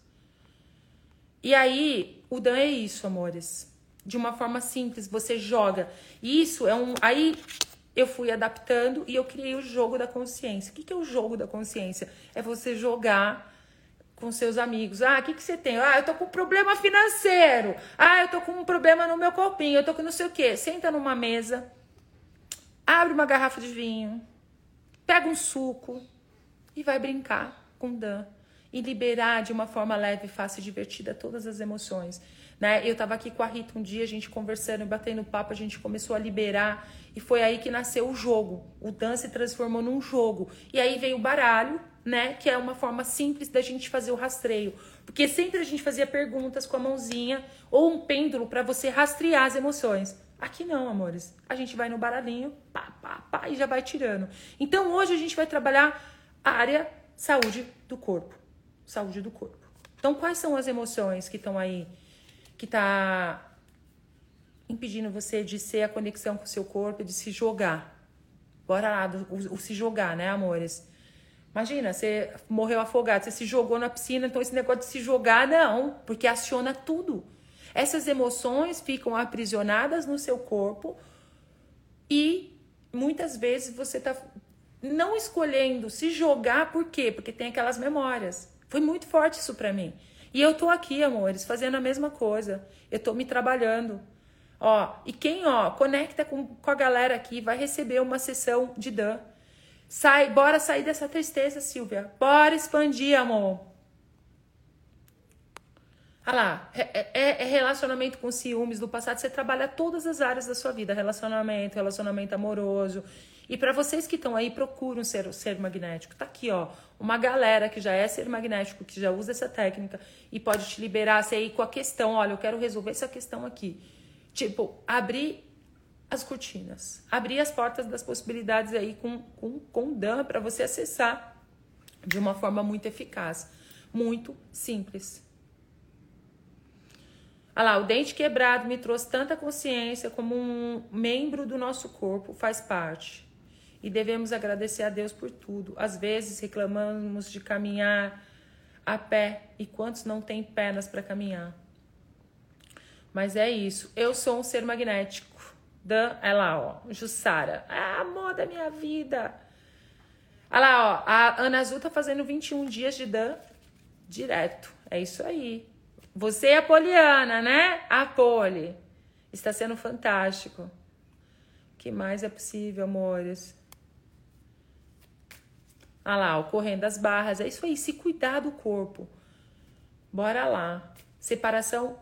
E aí, o Dan é isso, amores. De uma forma simples, você joga. Isso é um. Aí eu fui adaptando e eu criei o jogo da consciência. O que, que é o jogo da consciência? É você jogar com seus amigos. Ah, o que, que você tem? Ah, eu tô com um problema financeiro. Ah, eu tô com um problema no meu corpinho. Eu tô com não sei o quê. Senta numa mesa, abre uma garrafa de vinho, pega um suco e vai brincar com Dan. E liberar de uma forma leve, fácil e divertida todas as emoções. Né? Eu estava aqui com a Rita um dia, a gente conversando, batendo papo, a gente começou a liberar e foi aí que nasceu o jogo. O Dan se transformou num jogo. E aí veio o baralho, né? Que é uma forma simples da gente fazer o rastreio. Porque sempre a gente fazia perguntas com a mãozinha ou um pêndulo para você rastrear as emoções. Aqui não, amores. A gente vai no baralhinho, pá, pá, pá, e já vai tirando. Então hoje a gente vai trabalhar a área saúde do corpo. Saúde do corpo. Então, quais são as emoções que estão aí que está impedindo você de ser a conexão com o seu corpo, de se jogar. Bora lá, o, o se jogar, né, amores? Imagina, você morreu afogado, você se jogou na piscina, então esse negócio de se jogar, não, porque aciona tudo. Essas emoções ficam aprisionadas no seu corpo e muitas vezes você está não escolhendo se jogar, por quê? Porque tem aquelas memórias. Foi muito forte isso para mim. E eu tô aqui, amores, fazendo a mesma coisa. Eu tô me trabalhando. Ó, e quem, ó, conecta com, com a galera aqui, vai receber uma sessão de Dan. Sai, bora sair dessa tristeza, Silvia. Bora expandir, amor. Olha lá, é, é, é, relacionamento com ciúmes do passado. Você trabalha todas as áreas da sua vida: relacionamento, relacionamento amoroso, E para vocês que estão aí, procuram ser ser magnético. Tá aqui, ó, uma galera que já é ser magnético, que já usa essa técnica e pode te liberar, você aí com a questão, olha, eu quero resolver essa questão aqui. Tipo, abrir as cortinas, abrir as portas das possibilidades aí com com com Dan para você acessar de uma forma muito eficaz, muito simples. Olha lá, o dente quebrado me trouxe tanta consciência como um membro do nosso corpo faz parte. E devemos agradecer a Deus por tudo. Às vezes reclamamos de caminhar a pé e quantos não têm pernas para caminhar. Mas é isso. Eu sou um ser magnético. Dan, é lá, ó. Jussara. É amor da minha vida. Olha lá, ó. A Ana Azul tá fazendo 21 dias de Dan direto. É isso aí. Você é Poliana, né? A Poli. Está sendo fantástico. O que mais é possível, amores? Ah lá, o correndo das barras. É isso aí, se cuidar do corpo. Bora lá. Separação,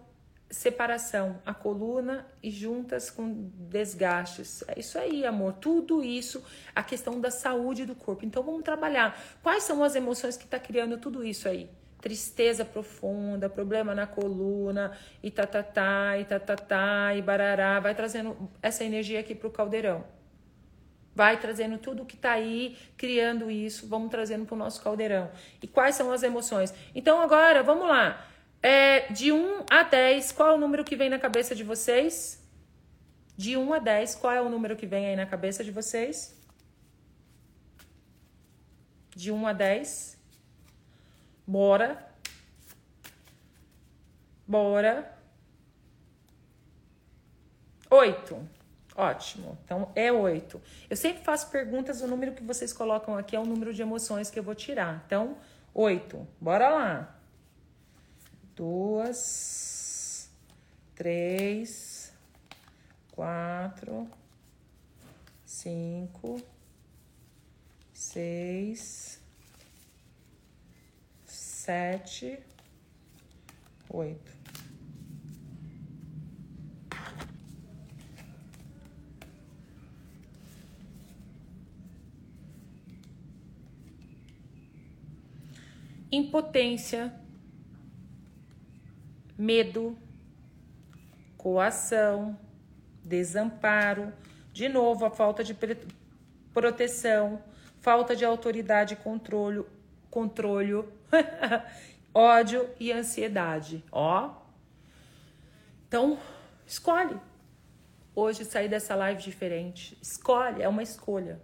separação, a coluna e juntas com desgastes. É isso aí, amor. Tudo isso, a questão da saúde do corpo. Então vamos trabalhar. Quais são as emoções que está criando tudo isso aí? tristeza profunda, problema na coluna, e tatatá, tá, tá, e tatatá, tá, e barará, vai trazendo essa energia aqui pro caldeirão. Vai trazendo tudo que tá aí, criando isso, vamos trazendo pro nosso caldeirão. E quais são as emoções? Então agora, vamos lá. É, de 1 a 10, qual é o número que vem na cabeça de vocês? De 1 a 10, qual é o número que vem aí na cabeça de vocês? De 1 a 10. Bora. Bora. Oito. Ótimo. Então é oito. Eu sempre faço perguntas, o número que vocês colocam aqui é o número de emoções que eu vou tirar. Então, oito. Bora lá. Duas, três, quatro, cinco, seis sete, oito. Impotência, medo, coação, desamparo, de novo a falta de proteção, falta de autoridade e controle, controle, [laughs] ódio e ansiedade. Ó. Então, escolhe. Hoje sair dessa live diferente. Escolhe, é uma escolha.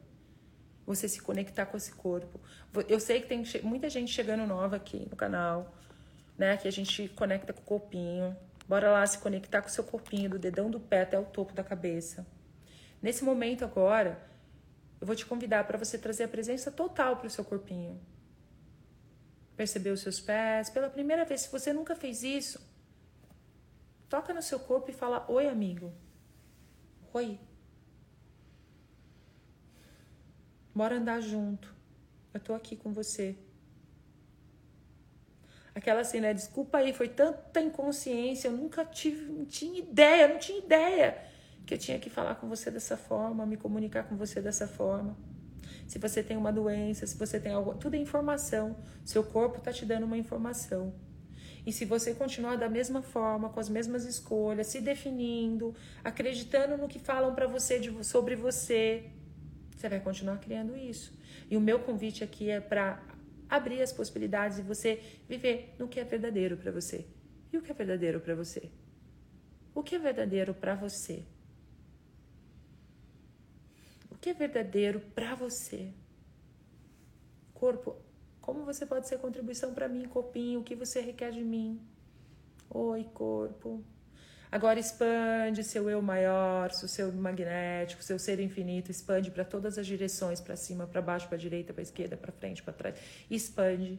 Você se conectar com esse corpo. Eu sei que tem muita gente chegando nova aqui no canal, né? Que a gente conecta com o corpinho. Bora lá se conectar com o seu corpinho, do dedão do pé até o topo da cabeça. Nesse momento agora, eu vou te convidar para você trazer a presença total para o seu corpinho perceber os seus pés. Pela primeira vez, se você nunca fez isso, toca no seu corpo e fala: Oi, amigo. Oi. Bora andar junto. Eu tô aqui com você. Aquela assim, né? Desculpa aí, foi tanta inconsciência, eu nunca tive, não tinha ideia, não tinha ideia que eu tinha que falar com você dessa forma, me comunicar com você dessa forma se você tem uma doença, se você tem algo, tudo é informação. Seu corpo está te dando uma informação. E se você continuar da mesma forma, com as mesmas escolhas, se definindo, acreditando no que falam para você de, sobre você, você vai continuar criando isso. E o meu convite aqui é para abrir as possibilidades e você viver no que é verdadeiro para você. E o que é verdadeiro para você? O que é verdadeiro para você? que é verdadeiro para você. Corpo, como você pode ser contribuição para mim, corpinho? O que você requer de mim? Oi, corpo. Agora expande seu eu maior, seu magnético, seu ser infinito, expande para todas as direções, para cima, para baixo, para direita, para esquerda, para frente, para trás. Expande.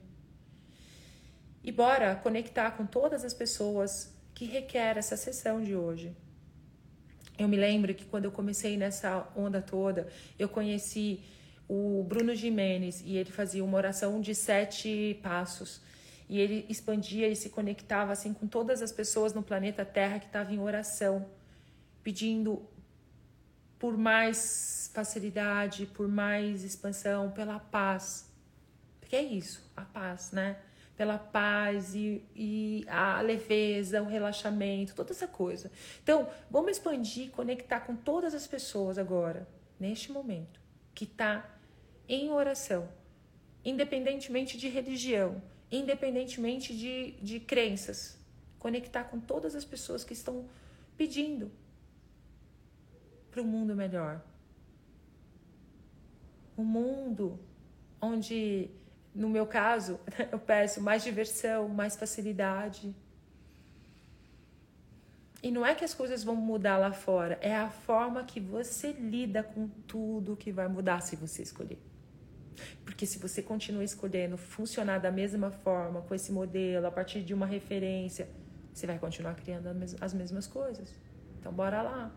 E bora conectar com todas as pessoas que requer essa sessão de hoje. Eu me lembro que quando eu comecei nessa onda toda, eu conheci o Bruno Jimenez e ele fazia uma oração de sete passos. E ele expandia e se conectava assim com todas as pessoas no planeta Terra que estavam em oração, pedindo por mais facilidade, por mais expansão, pela paz. Porque é isso, a paz, né? Pela paz e, e a leveza, o relaxamento, toda essa coisa. Então, vamos expandir, conectar com todas as pessoas agora, neste momento, que está em oração, independentemente de religião, independentemente de, de crenças. Conectar com todas as pessoas que estão pedindo para um mundo melhor. Um mundo onde, no meu caso, [laughs] eu peço mais diversão, mais facilidade. E não é que as coisas vão mudar lá fora, é a forma que você lida com tudo que vai mudar se você escolher. Porque se você continua escolhendo funcionar da mesma forma, com esse modelo, a partir de uma referência, você vai continuar criando as mesmas coisas. Então, bora lá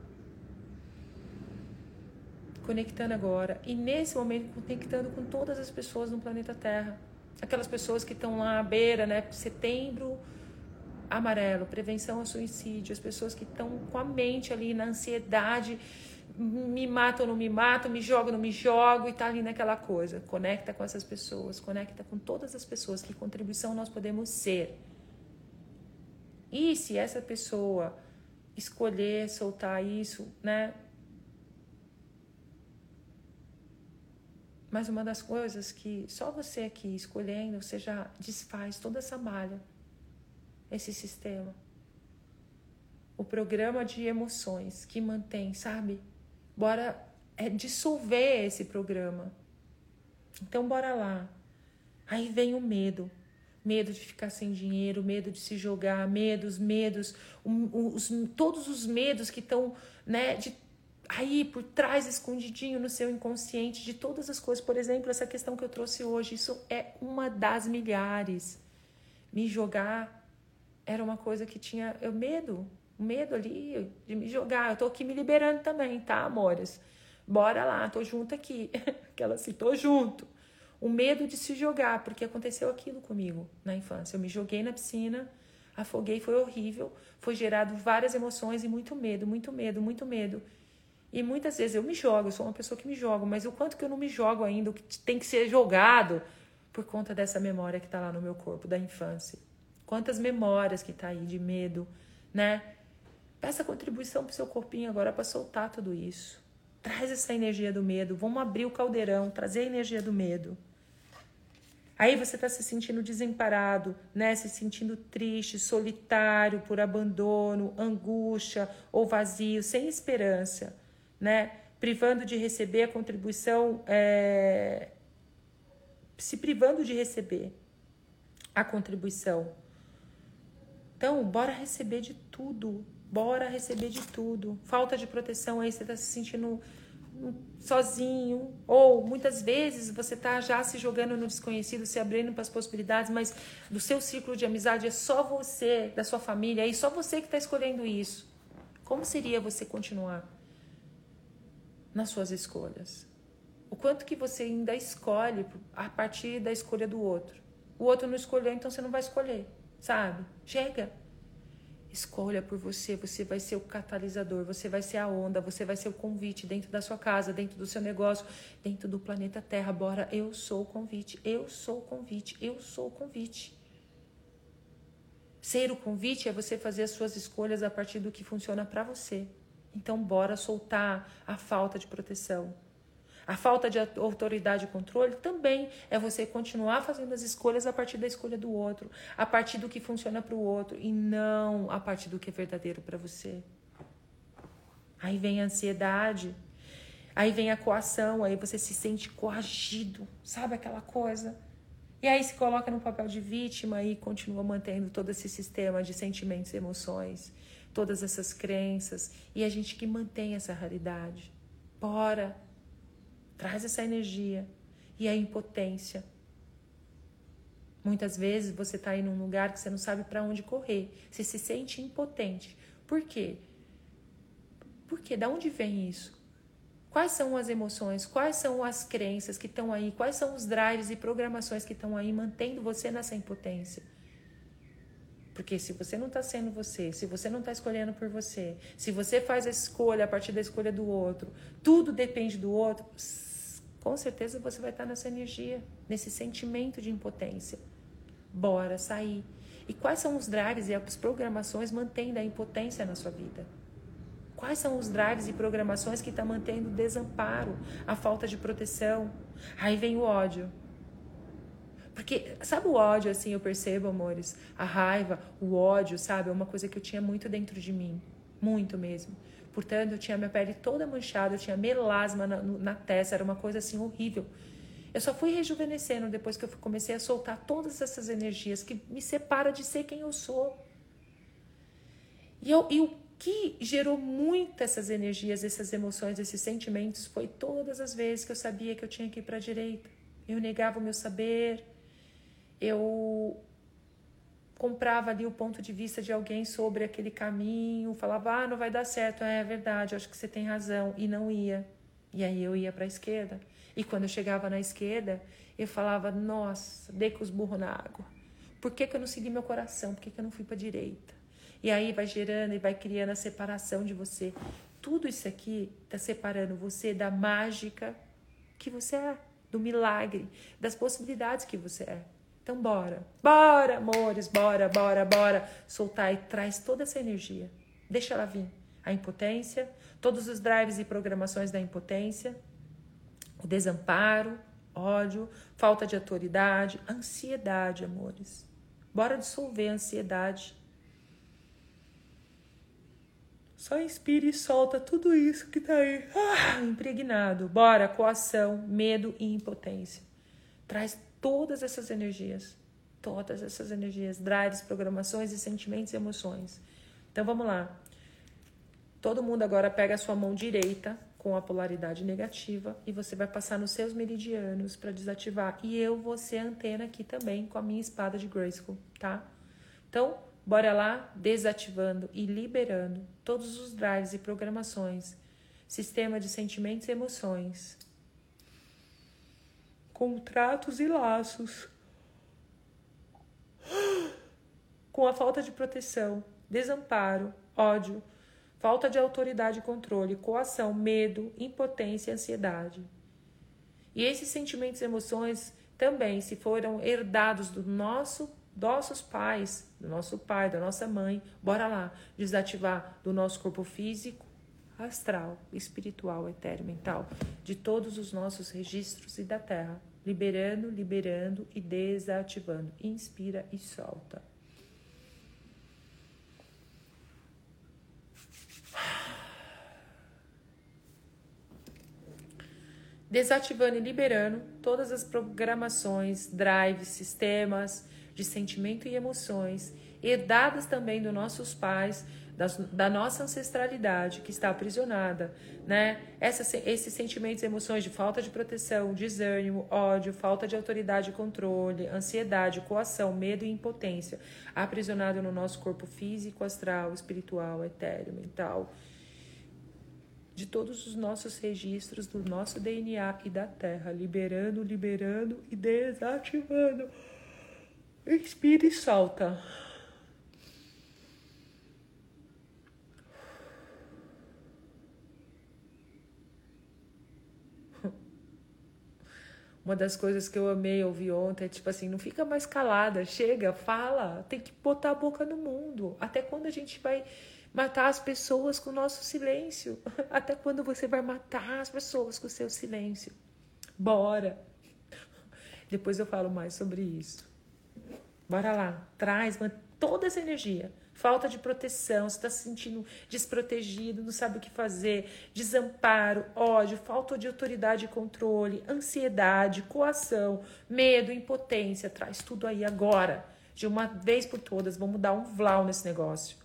conectando agora e nesse momento conectando com todas as pessoas no planeta Terra. Aquelas pessoas que estão lá à beira, né? Setembro amarelo, prevenção ao suicídio, as pessoas que estão com a mente ali na ansiedade, me mato ou não me mato, me jogo ou não me jogo e tá ali naquela coisa. Conecta com essas pessoas, conecta com todas as pessoas, que contribuição nós podemos ser. E se essa pessoa escolher soltar isso, né? Mas uma das coisas que só você aqui escolhendo, você já desfaz toda essa malha, esse sistema. O programa de emoções que mantém, sabe? Bora é dissolver esse programa. Então bora lá. Aí vem o medo. Medo de ficar sem dinheiro, medo de se jogar, medos, medos, os, todos os medos que estão, né, de aí por trás, escondidinho no seu inconsciente de todas as coisas. Por exemplo, essa questão que eu trouxe hoje, isso é uma das milhares. Me jogar era uma coisa que tinha eu medo, medo ali de me jogar. Eu tô aqui me liberando também, tá, amores? Bora lá, tô junto aqui. [laughs] Aquela assim, tô junto. O medo de se jogar, porque aconteceu aquilo comigo na infância. Eu me joguei na piscina, afoguei, foi horrível, foi gerado várias emoções e muito medo, muito medo, muito medo. E muitas vezes eu me jogo, eu sou uma pessoa que me jogo, mas o quanto que eu não me jogo ainda, o que tem que ser jogado por conta dessa memória que está lá no meu corpo da infância. Quantas memórias que está aí de medo, né? Peça contribuição pro seu corpinho agora para soltar tudo isso. Traz essa energia do medo. Vamos abrir o caldeirão, trazer a energia do medo. Aí você está se sentindo desemparado, né? Se sentindo triste, solitário por abandono, angústia ou vazio, sem esperança né? Privando de receber a contribuição, é... se privando de receber a contribuição. Então, bora receber de tudo, bora receber de tudo. Falta de proteção aí, você está se sentindo sozinho, ou muitas vezes você está já se jogando no desconhecido, se abrindo para as possibilidades, mas do seu círculo de amizade é só você, da sua família, é só você que está escolhendo isso. Como seria você continuar? nas suas escolhas. O quanto que você ainda escolhe a partir da escolha do outro. O outro não escolheu, então você não vai escolher, sabe? Chega. Escolha por você, você vai ser o catalisador, você vai ser a onda, você vai ser o convite dentro da sua casa, dentro do seu negócio, dentro do planeta Terra. Bora, eu sou o convite, eu sou o convite, eu sou o convite. Ser o convite é você fazer as suas escolhas a partir do que funciona para você. Então, bora soltar a falta de proteção. A falta de autoridade e controle também é você continuar fazendo as escolhas a partir da escolha do outro, a partir do que funciona para o outro e não a partir do que é verdadeiro para você. Aí vem a ansiedade, aí vem a coação, aí você se sente coagido, sabe aquela coisa? E aí se coloca no papel de vítima e continua mantendo todo esse sistema de sentimentos e emoções todas essas crenças e a gente que mantém essa realidade. Bora, traz essa energia e a impotência. Muitas vezes você está aí num lugar que você não sabe para onde correr, você se sente impotente. Por quê? Por quê? Da onde vem isso? Quais são as emoções? Quais são as crenças que estão aí? Quais são os drives e programações que estão aí mantendo você nessa impotência? Porque se você não está sendo você, se você não está escolhendo por você, se você faz a escolha a partir da escolha do outro, tudo depende do outro, com certeza você vai estar tá nessa energia, nesse sentimento de impotência. Bora sair. E quais são os drives e as programações mantendo a impotência na sua vida? Quais são os drives e programações que estão tá mantendo o desamparo, a falta de proteção? Aí vem o ódio. Porque, sabe o ódio, assim, eu percebo, amores? A raiva, o ódio, sabe? É uma coisa que eu tinha muito dentro de mim. Muito mesmo. Portanto, eu tinha minha pele toda manchada, eu tinha melasma na, na testa, era uma coisa assim horrível. Eu só fui rejuvenescendo depois que eu comecei a soltar todas essas energias que me separam de ser quem eu sou. E, eu, e o que gerou muito essas energias, essas emoções, esses sentimentos foi todas as vezes que eu sabia que eu tinha que ir para a direita. Eu negava o meu saber, eu comprava ali o ponto de vista de alguém sobre aquele caminho, falava, ah, não vai dar certo, é, é verdade, acho que você tem razão, e não ia. E aí eu ia para a esquerda. E quando eu chegava na esquerda, eu falava, nossa, dei com os burros na água. Por que, que eu não segui meu coração? Por que, que eu não fui para a direita? E aí vai gerando e vai criando a separação de você. Tudo isso aqui está separando você da mágica que você é, do milagre, das possibilidades que você é. Então, bora. Bora, amores, bora, bora, bora. Soltar e traz toda essa energia. Deixa ela vir. A impotência, todos os drives e programações da impotência, o desamparo, ódio, falta de autoridade, ansiedade, amores. Bora dissolver a ansiedade. Só inspira e solta tudo isso que tá aí, ah, impregnado. Bora, coação, medo e impotência. Traz todas essas energias, todas essas energias, drives, programações e sentimentos e emoções. Então vamos lá. Todo mundo agora pega a sua mão direita com a polaridade negativa e você vai passar nos seus meridianos para desativar. E eu vou ser antena aqui também com a minha espada de Grayskull, tá? Então, bora lá desativando e liberando todos os drives e programações, sistema de sentimentos e emoções contratos e laços. Com a falta de proteção, desamparo, ódio, falta de autoridade e controle, coação, medo, impotência e ansiedade. E esses sentimentos e emoções também, se foram herdados do nosso, nossos pais, do nosso pai, da nossa mãe, bora lá, desativar do nosso corpo físico, astral, espiritual, etéreo, mental, de todos os nossos registros e da Terra, liberando, liberando e desativando. Inspira e solta. Desativando e liberando todas as programações, drives, sistemas de sentimento e emoções, herdadas também dos nossos pais, da, nossa ancestralidade que está aprisionada, né? Esses sentimentos e emoções de falta de proteção, desânimo, ódio, falta de autoridade e controle, ansiedade, coação, medo e impotência, aprisionado no nosso corpo físico, astral, espiritual, etéreo, mental, de todos os nossos registros do nosso DNA e da Terra, liberando, liberando e desativando. Inspira e solta. Uma das coisas que eu amei ouvir ontem é tipo assim, não fica mais calada, chega, fala, tem que botar a boca no mundo. Até quando a gente vai matar as pessoas com o nosso silêncio? [laughs] Até quando você vai matar as pessoas com o seu silêncio? Bora! [laughs] Depois eu falo mais sobre isso. Bora lá, traz toda essa energia falta de proteção, está se sentindo desprotegido, não sabe o que fazer, desamparo, ódio, falta de autoridade e controle, ansiedade, coação, medo, impotência, traz tudo aí agora, de uma vez por todas, vamos dar um vlau nesse negócio.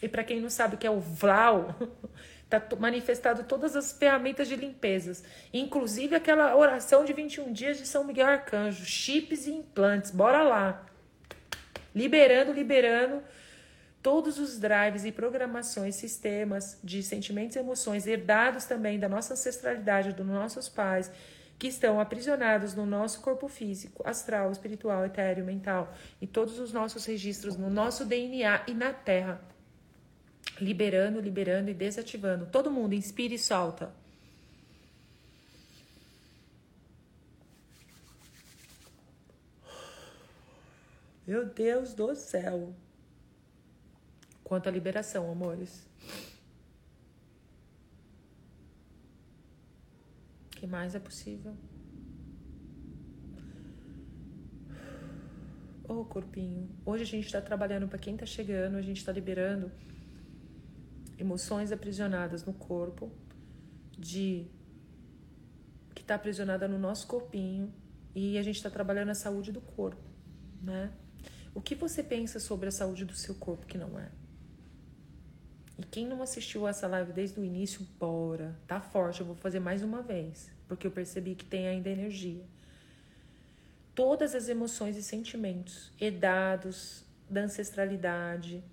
E para quem não sabe o que é o vlau, [laughs] Está manifestado todas as ferramentas de limpezas, inclusive aquela oração de 21 dias de São Miguel Arcanjo, chips e implantes. Bora lá. Liberando, liberando todos os drives e programações, sistemas de sentimentos e emoções herdados também da nossa ancestralidade, dos nossos pais, que estão aprisionados no nosso corpo físico, astral, espiritual, etéreo, mental e todos os nossos registros no nosso DNA e na Terra. Liberando, liberando e desativando. Todo mundo inspira e solta. Meu Deus do céu. Quanto à liberação, amores. O que mais é possível? Ô, oh, corpinho. Hoje a gente está trabalhando para quem está chegando, a gente está liberando emoções aprisionadas no corpo, de que está aprisionada no nosso corpinho, e a gente está trabalhando a saúde do corpo, né? O que você pensa sobre a saúde do seu corpo que não é? E quem não assistiu essa live desde o início, bora. Tá forte, eu vou fazer mais uma vez, porque eu percebi que tem ainda energia. Todas as emoções e sentimentos herdados da ancestralidade,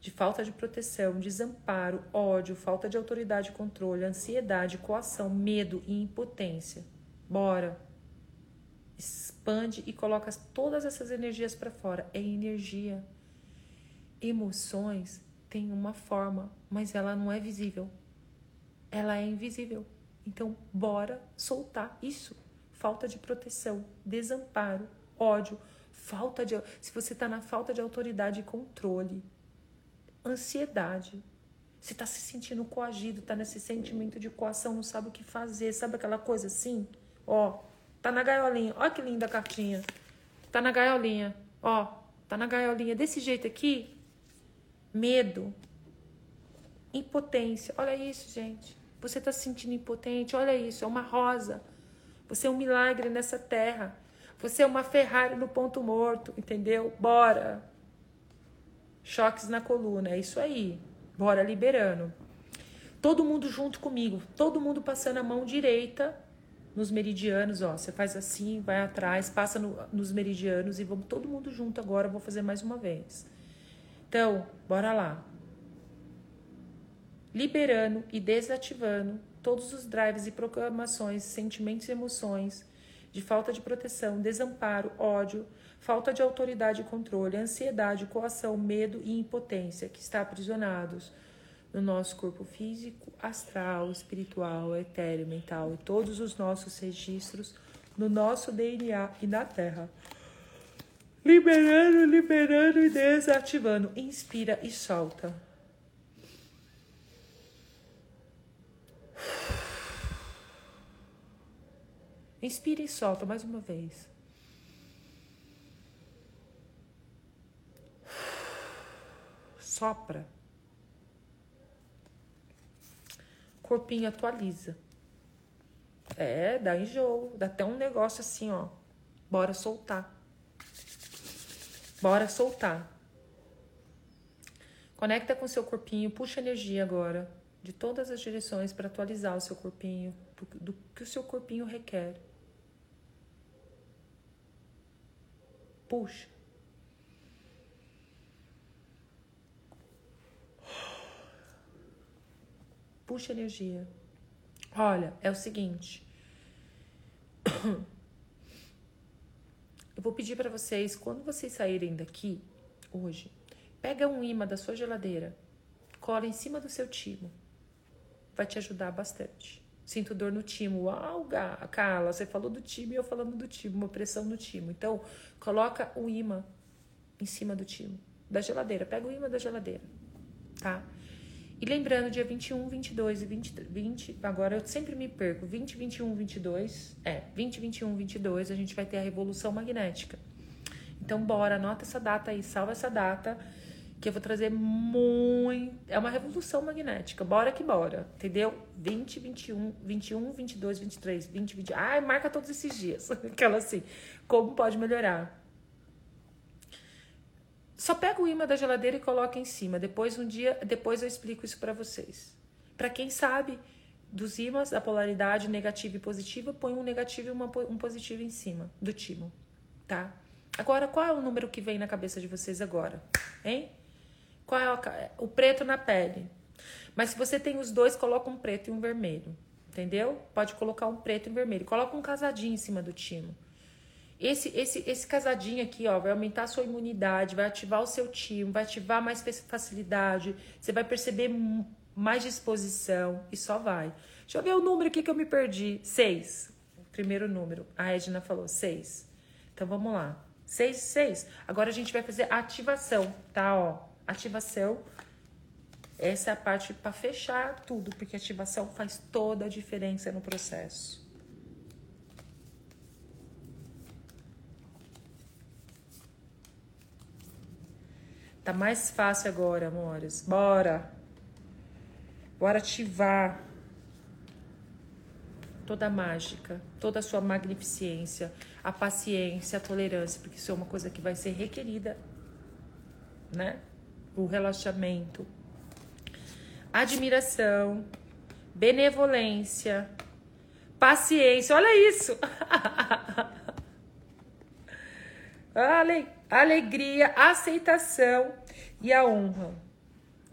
de falta de proteção, desamparo, ódio, falta de autoridade e controle, ansiedade, coação, medo e impotência. Bora. Expande e coloca todas essas energias para fora. É energia. Emoções têm uma forma, mas ela não é visível. Ela é invisível. Então, bora soltar isso. Falta de proteção, desamparo, ódio, falta de. Se você está na falta de autoridade e controle, ansiedade. Você está se sentindo coagido, está nesse sentimento de coação, não sabe o que fazer, sabe aquela coisa assim? Ó, tá na gaiolinha, ó que linda a cartinha. Tá na gaiolinha, ó, tá na gaiolinha desse jeito aqui. Medo, impotência. Olha isso, gente. Você está se sentindo impotente? Olha isso, é uma rosa. Você é um milagre nessa terra. Você é uma Ferrari no ponto morto, entendeu? Bora choques na coluna. É isso aí. Bora liberando. Todo mundo junto comigo, todo mundo passando a mão direita nos meridianos, ó. Você faz assim, vai atrás, passa no, nos meridianos e vamos todo mundo junto agora. Vou fazer mais uma vez. Então, bora lá. Liberando e desativando todos os drives e programações, sentimentos e emoções de falta de proteção, desamparo, ódio, falta de autoridade e controle, ansiedade, coação, medo e impotência que está aprisionados no nosso corpo físico, astral, espiritual, etéreo, mental e todos os nossos registros no nosso DNA e na Terra. Liberando, liberando e desativando. Inspira e solta. Inspira e solta mais uma vez. sopra. Corpinho atualiza. É, dá enjoo, dá até um negócio assim, ó. Bora soltar. Bora soltar. Conecta com seu corpinho, puxa energia agora de todas as direções para atualizar o seu corpinho, do, do que o seu corpinho requer. Puxa. Puxa energia. Olha, é o seguinte. [coughs] Eu vou pedir para vocês, quando vocês saírem daqui hoje, pega um imã da sua geladeira, cola em cima do seu timo. Vai te ajudar bastante. Sinto dor no timo. Uau, Carla, você falou do timo e eu falando do timo, uma pressão no timo. Então, coloca o imã em cima do timo, da geladeira. Pega o imã da geladeira, tá? E lembrando, dia 21, 22 e 20, 20, agora eu sempre me perco, 20, 21, 22, é, 20, 21, 22, a gente vai ter a revolução magnética. Então, bora, anota essa data aí, salva essa data, que eu vou trazer muito. É uma revolução magnética, bora que bora, entendeu? 20, 21, 21, 22, 23, 20, 20. Ai, marca todos esses dias. Aquela assim, como pode melhorar? Só pega o imã da geladeira e coloca em cima. Depois um dia, depois eu explico isso para vocês. Para quem sabe dos ímãs, da polaridade negativa e positiva, põe um negativo e uma, um positivo em cima do timo, tá? Agora, qual é o número que vem na cabeça de vocês agora? Hein? Qual é o, o preto na pele? Mas se você tem os dois, coloca um preto e um vermelho, entendeu? Pode colocar um preto e um vermelho. Coloca um casadinho em cima do timo. Esse, esse, esse casadinho aqui, ó, vai aumentar a sua imunidade, vai ativar o seu timo, vai ativar mais facilidade, você vai perceber mais disposição e só vai. Deixa eu ver o número aqui que eu me perdi. Seis. Primeiro número. A Edna falou seis. Então vamos lá. Seis, seis. Agora a gente vai fazer ativação, tá? Ó, ativação. Essa é a parte para fechar tudo, porque ativação faz toda a diferença no processo. Tá mais fácil agora, amores. Bora. Bora ativar toda a mágica, toda a sua magnificência, a paciência, a tolerância, porque isso é uma coisa que vai ser requerida, né? O relaxamento, admiração, benevolência, paciência. Olha isso! [laughs] Ale, alegria, aceitação e a honra.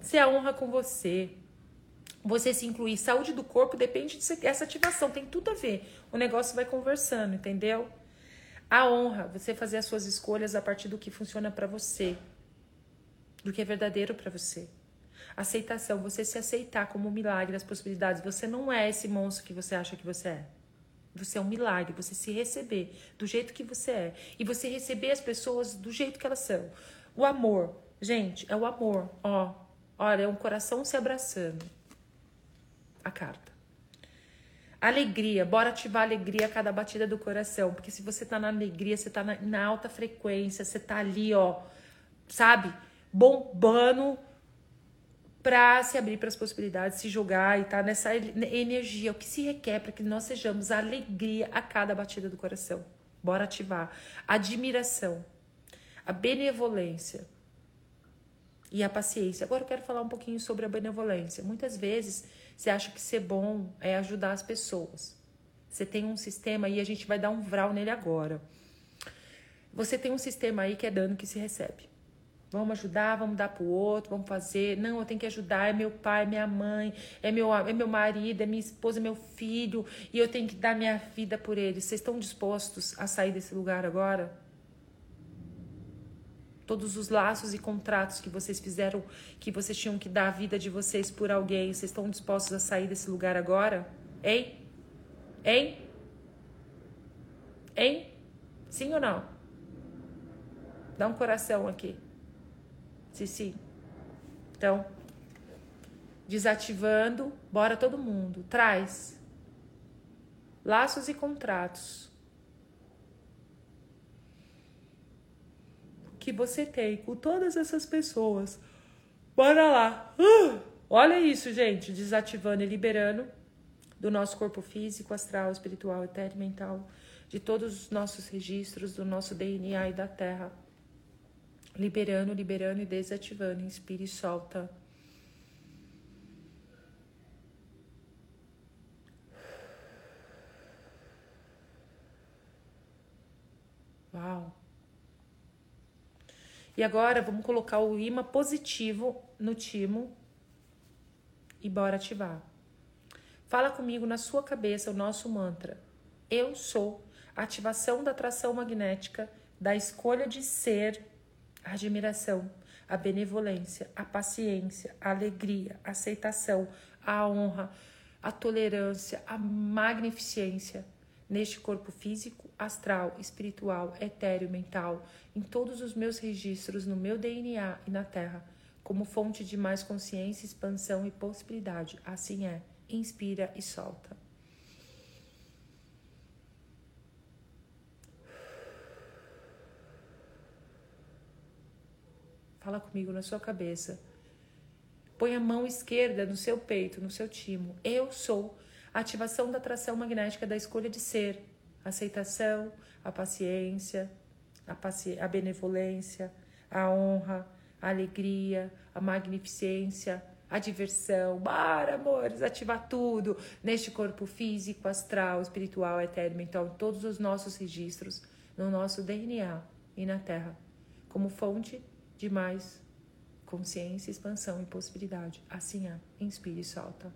Se a honra com você, você se incluir. Saúde do corpo depende dessa ativação, tem tudo a ver. O negócio vai conversando, entendeu? A honra, você fazer as suas escolhas a partir do que funciona para você, do que é verdadeiro para você. Aceitação, você se aceitar como um milagre, as possibilidades. Você não é esse monstro que você acha que você é. Você é um milagre, você se receber do jeito que você é. E você receber as pessoas do jeito que elas são. O amor, gente, é o amor. Ó, olha, é um coração se abraçando. A carta. Alegria, bora ativar a alegria a cada batida do coração. Porque se você tá na alegria, você tá na, na alta frequência, você tá ali, ó, sabe? Bombando para se abrir para as possibilidades, se jogar e tá nessa energia, o que se requer para que nós sejamos a alegria a cada batida do coração. Bora ativar. Admiração, a benevolência e a paciência. Agora eu quero falar um pouquinho sobre a benevolência. Muitas vezes você acha que ser bom é ajudar as pessoas. Você tem um sistema e a gente vai dar um vral nele agora. Você tem um sistema aí que é dano que se recebe. Vamos ajudar, vamos dar pro outro, vamos fazer. Não, eu tenho que ajudar, é meu pai, é minha mãe, é meu, é meu marido, é minha esposa, é meu filho, e eu tenho que dar minha vida por eles. Vocês estão dispostos a sair desse lugar agora? Todos os laços e contratos que vocês fizeram, que vocês tinham que dar a vida de vocês por alguém, vocês estão dispostos a sair desse lugar agora? Hein? Hein? Hein? Sim ou não? Dá um coração aqui. Sim. Então, desativando, bora todo mundo. Traz laços e contratos que você tem com todas essas pessoas. Bora lá. Uh! Olha isso, gente. Desativando e liberando do nosso corpo físico, astral, espiritual, etéreo, mental, de todos os nossos registros, do nosso DNA e da Terra Liberando, liberando e desativando. Inspire e solta. Uau! E agora vamos colocar o imã positivo no timo e bora ativar. Fala comigo na sua cabeça o nosso mantra. Eu sou ativação da atração magnética da escolha de ser a admiração, a benevolência, a paciência, a alegria, a aceitação, a honra, a tolerância, a magnificência neste corpo físico, astral, espiritual, etéreo, mental, em todos os meus registros, no meu DNA e na Terra, como fonte de mais consciência, expansão e possibilidade. Assim é. Inspira e solta. Fala comigo na sua cabeça. Põe a mão esquerda no seu peito, no seu timo. Eu sou. Ativação da atração magnética da escolha de ser. Aceitação, a paciência, a, paci a benevolência, a honra, a alegria, a magnificência, a diversão. Bora, amores, ativar tudo neste corpo físico, astral, espiritual, etéreo, mental, todos os nossos registros, no nosso DNA e na Terra, como fonte de mais consciência, expansão e possibilidade. Assim é. Inspire e solta.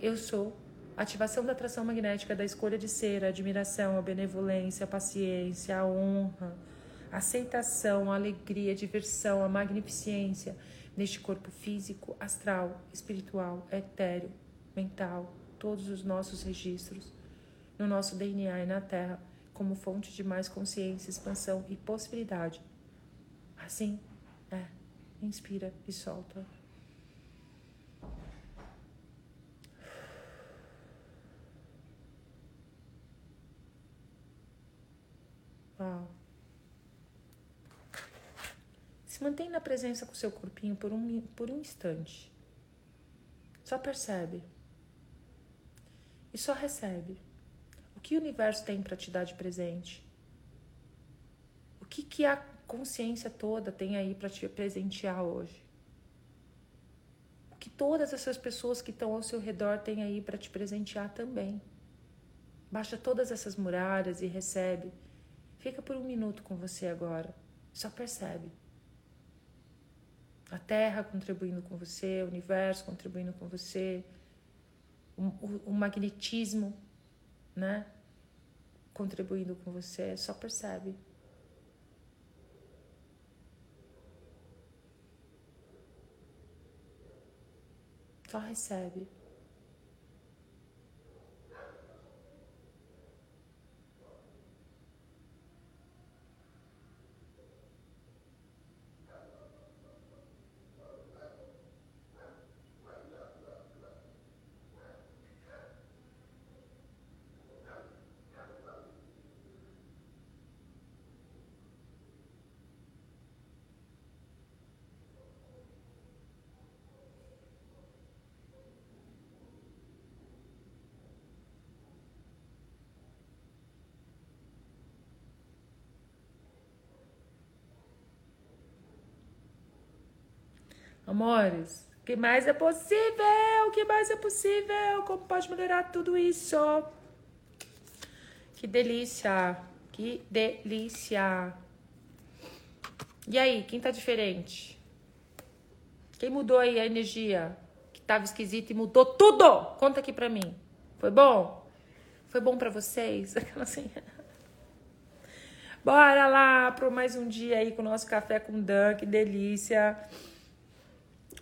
Eu sou. Ativação da atração magnética da escolha de ser, a admiração, a benevolência, a paciência, a honra, a aceitação, a alegria, a diversão, a magnificência neste corpo físico, astral, espiritual, etéreo, mental, todos os nossos registros, no nosso DNA e na Terra, como fonte de mais consciência, expansão e possibilidade. Assim, é. Inspira e solta. Uau. Se mantém na presença com seu corpinho por um, por um instante. Só percebe. E só recebe. O que o universo tem para te dar de presente? O que, que a consciência toda tem aí para te presentear hoje? O que todas essas pessoas que estão ao seu redor têm aí para te presentear também? Baixa todas essas muralhas e recebe Fica por um minuto com você agora. Só percebe. A Terra contribuindo com você, o universo contribuindo com você, o, o, magnetismo, né? Contribuindo com você. Só percebe. Só recebe. Amores, o que mais é possível? O que mais é possível? Como pode melhorar tudo isso? Que delícia! Que delícia! E aí, quem tá diferente? Quem mudou aí a energia? Que tava esquisita e mudou tudo? Conta aqui pra mim. Foi bom? Foi bom para vocês? [laughs] Aquela assim. Bora lá pro mais um dia aí com o nosso café com Dan, que delícia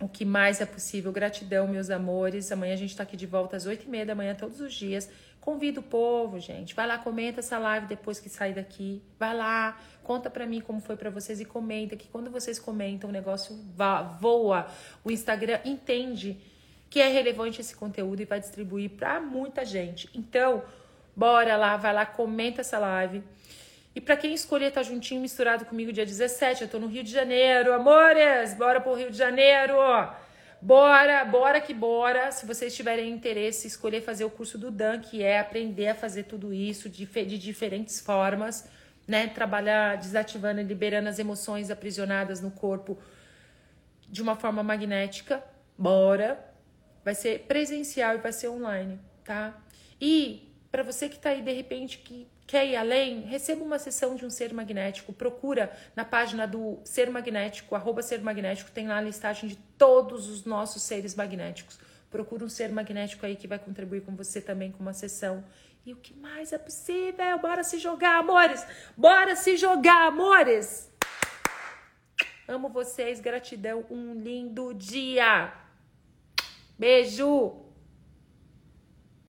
o que mais é possível. Gratidão, meus amores. Amanhã a gente tá aqui de volta às oito e meia da manhã, todos os dias. Convido o povo, gente. Vai lá, comenta essa live depois que sair daqui. Vai lá, conta pra mim como foi para vocês e comenta que quando vocês comentam, o negócio voa. O Instagram entende que é relevante esse conteúdo e vai distribuir para muita gente. Então, bora lá, vai lá, comenta essa live. E para quem escolher estar tá juntinho, misturado comigo dia 17, eu tô no Rio de Janeiro, amores, bora pro Rio de Janeiro. Bora, bora que bora. Se vocês tiverem interesse, escolher fazer o curso do Dan, que é aprender a fazer tudo isso de, de diferentes formas, né? Trabalhar desativando e liberando as emoções aprisionadas no corpo de uma forma magnética. Bora. Vai ser presencial e vai ser online, tá? E para você que tá aí de repente que Quer ir além? Receba uma sessão de um ser magnético. Procura na página do Ser Magnético, arroba Ser Magnético, tem lá a listagem de todos os nossos seres magnéticos. Procura um ser magnético aí que vai contribuir com você também com uma sessão. E o que mais é possível? Bora se jogar, amores! Bora se jogar, amores! Amo vocês, gratidão, um lindo dia! Beijo!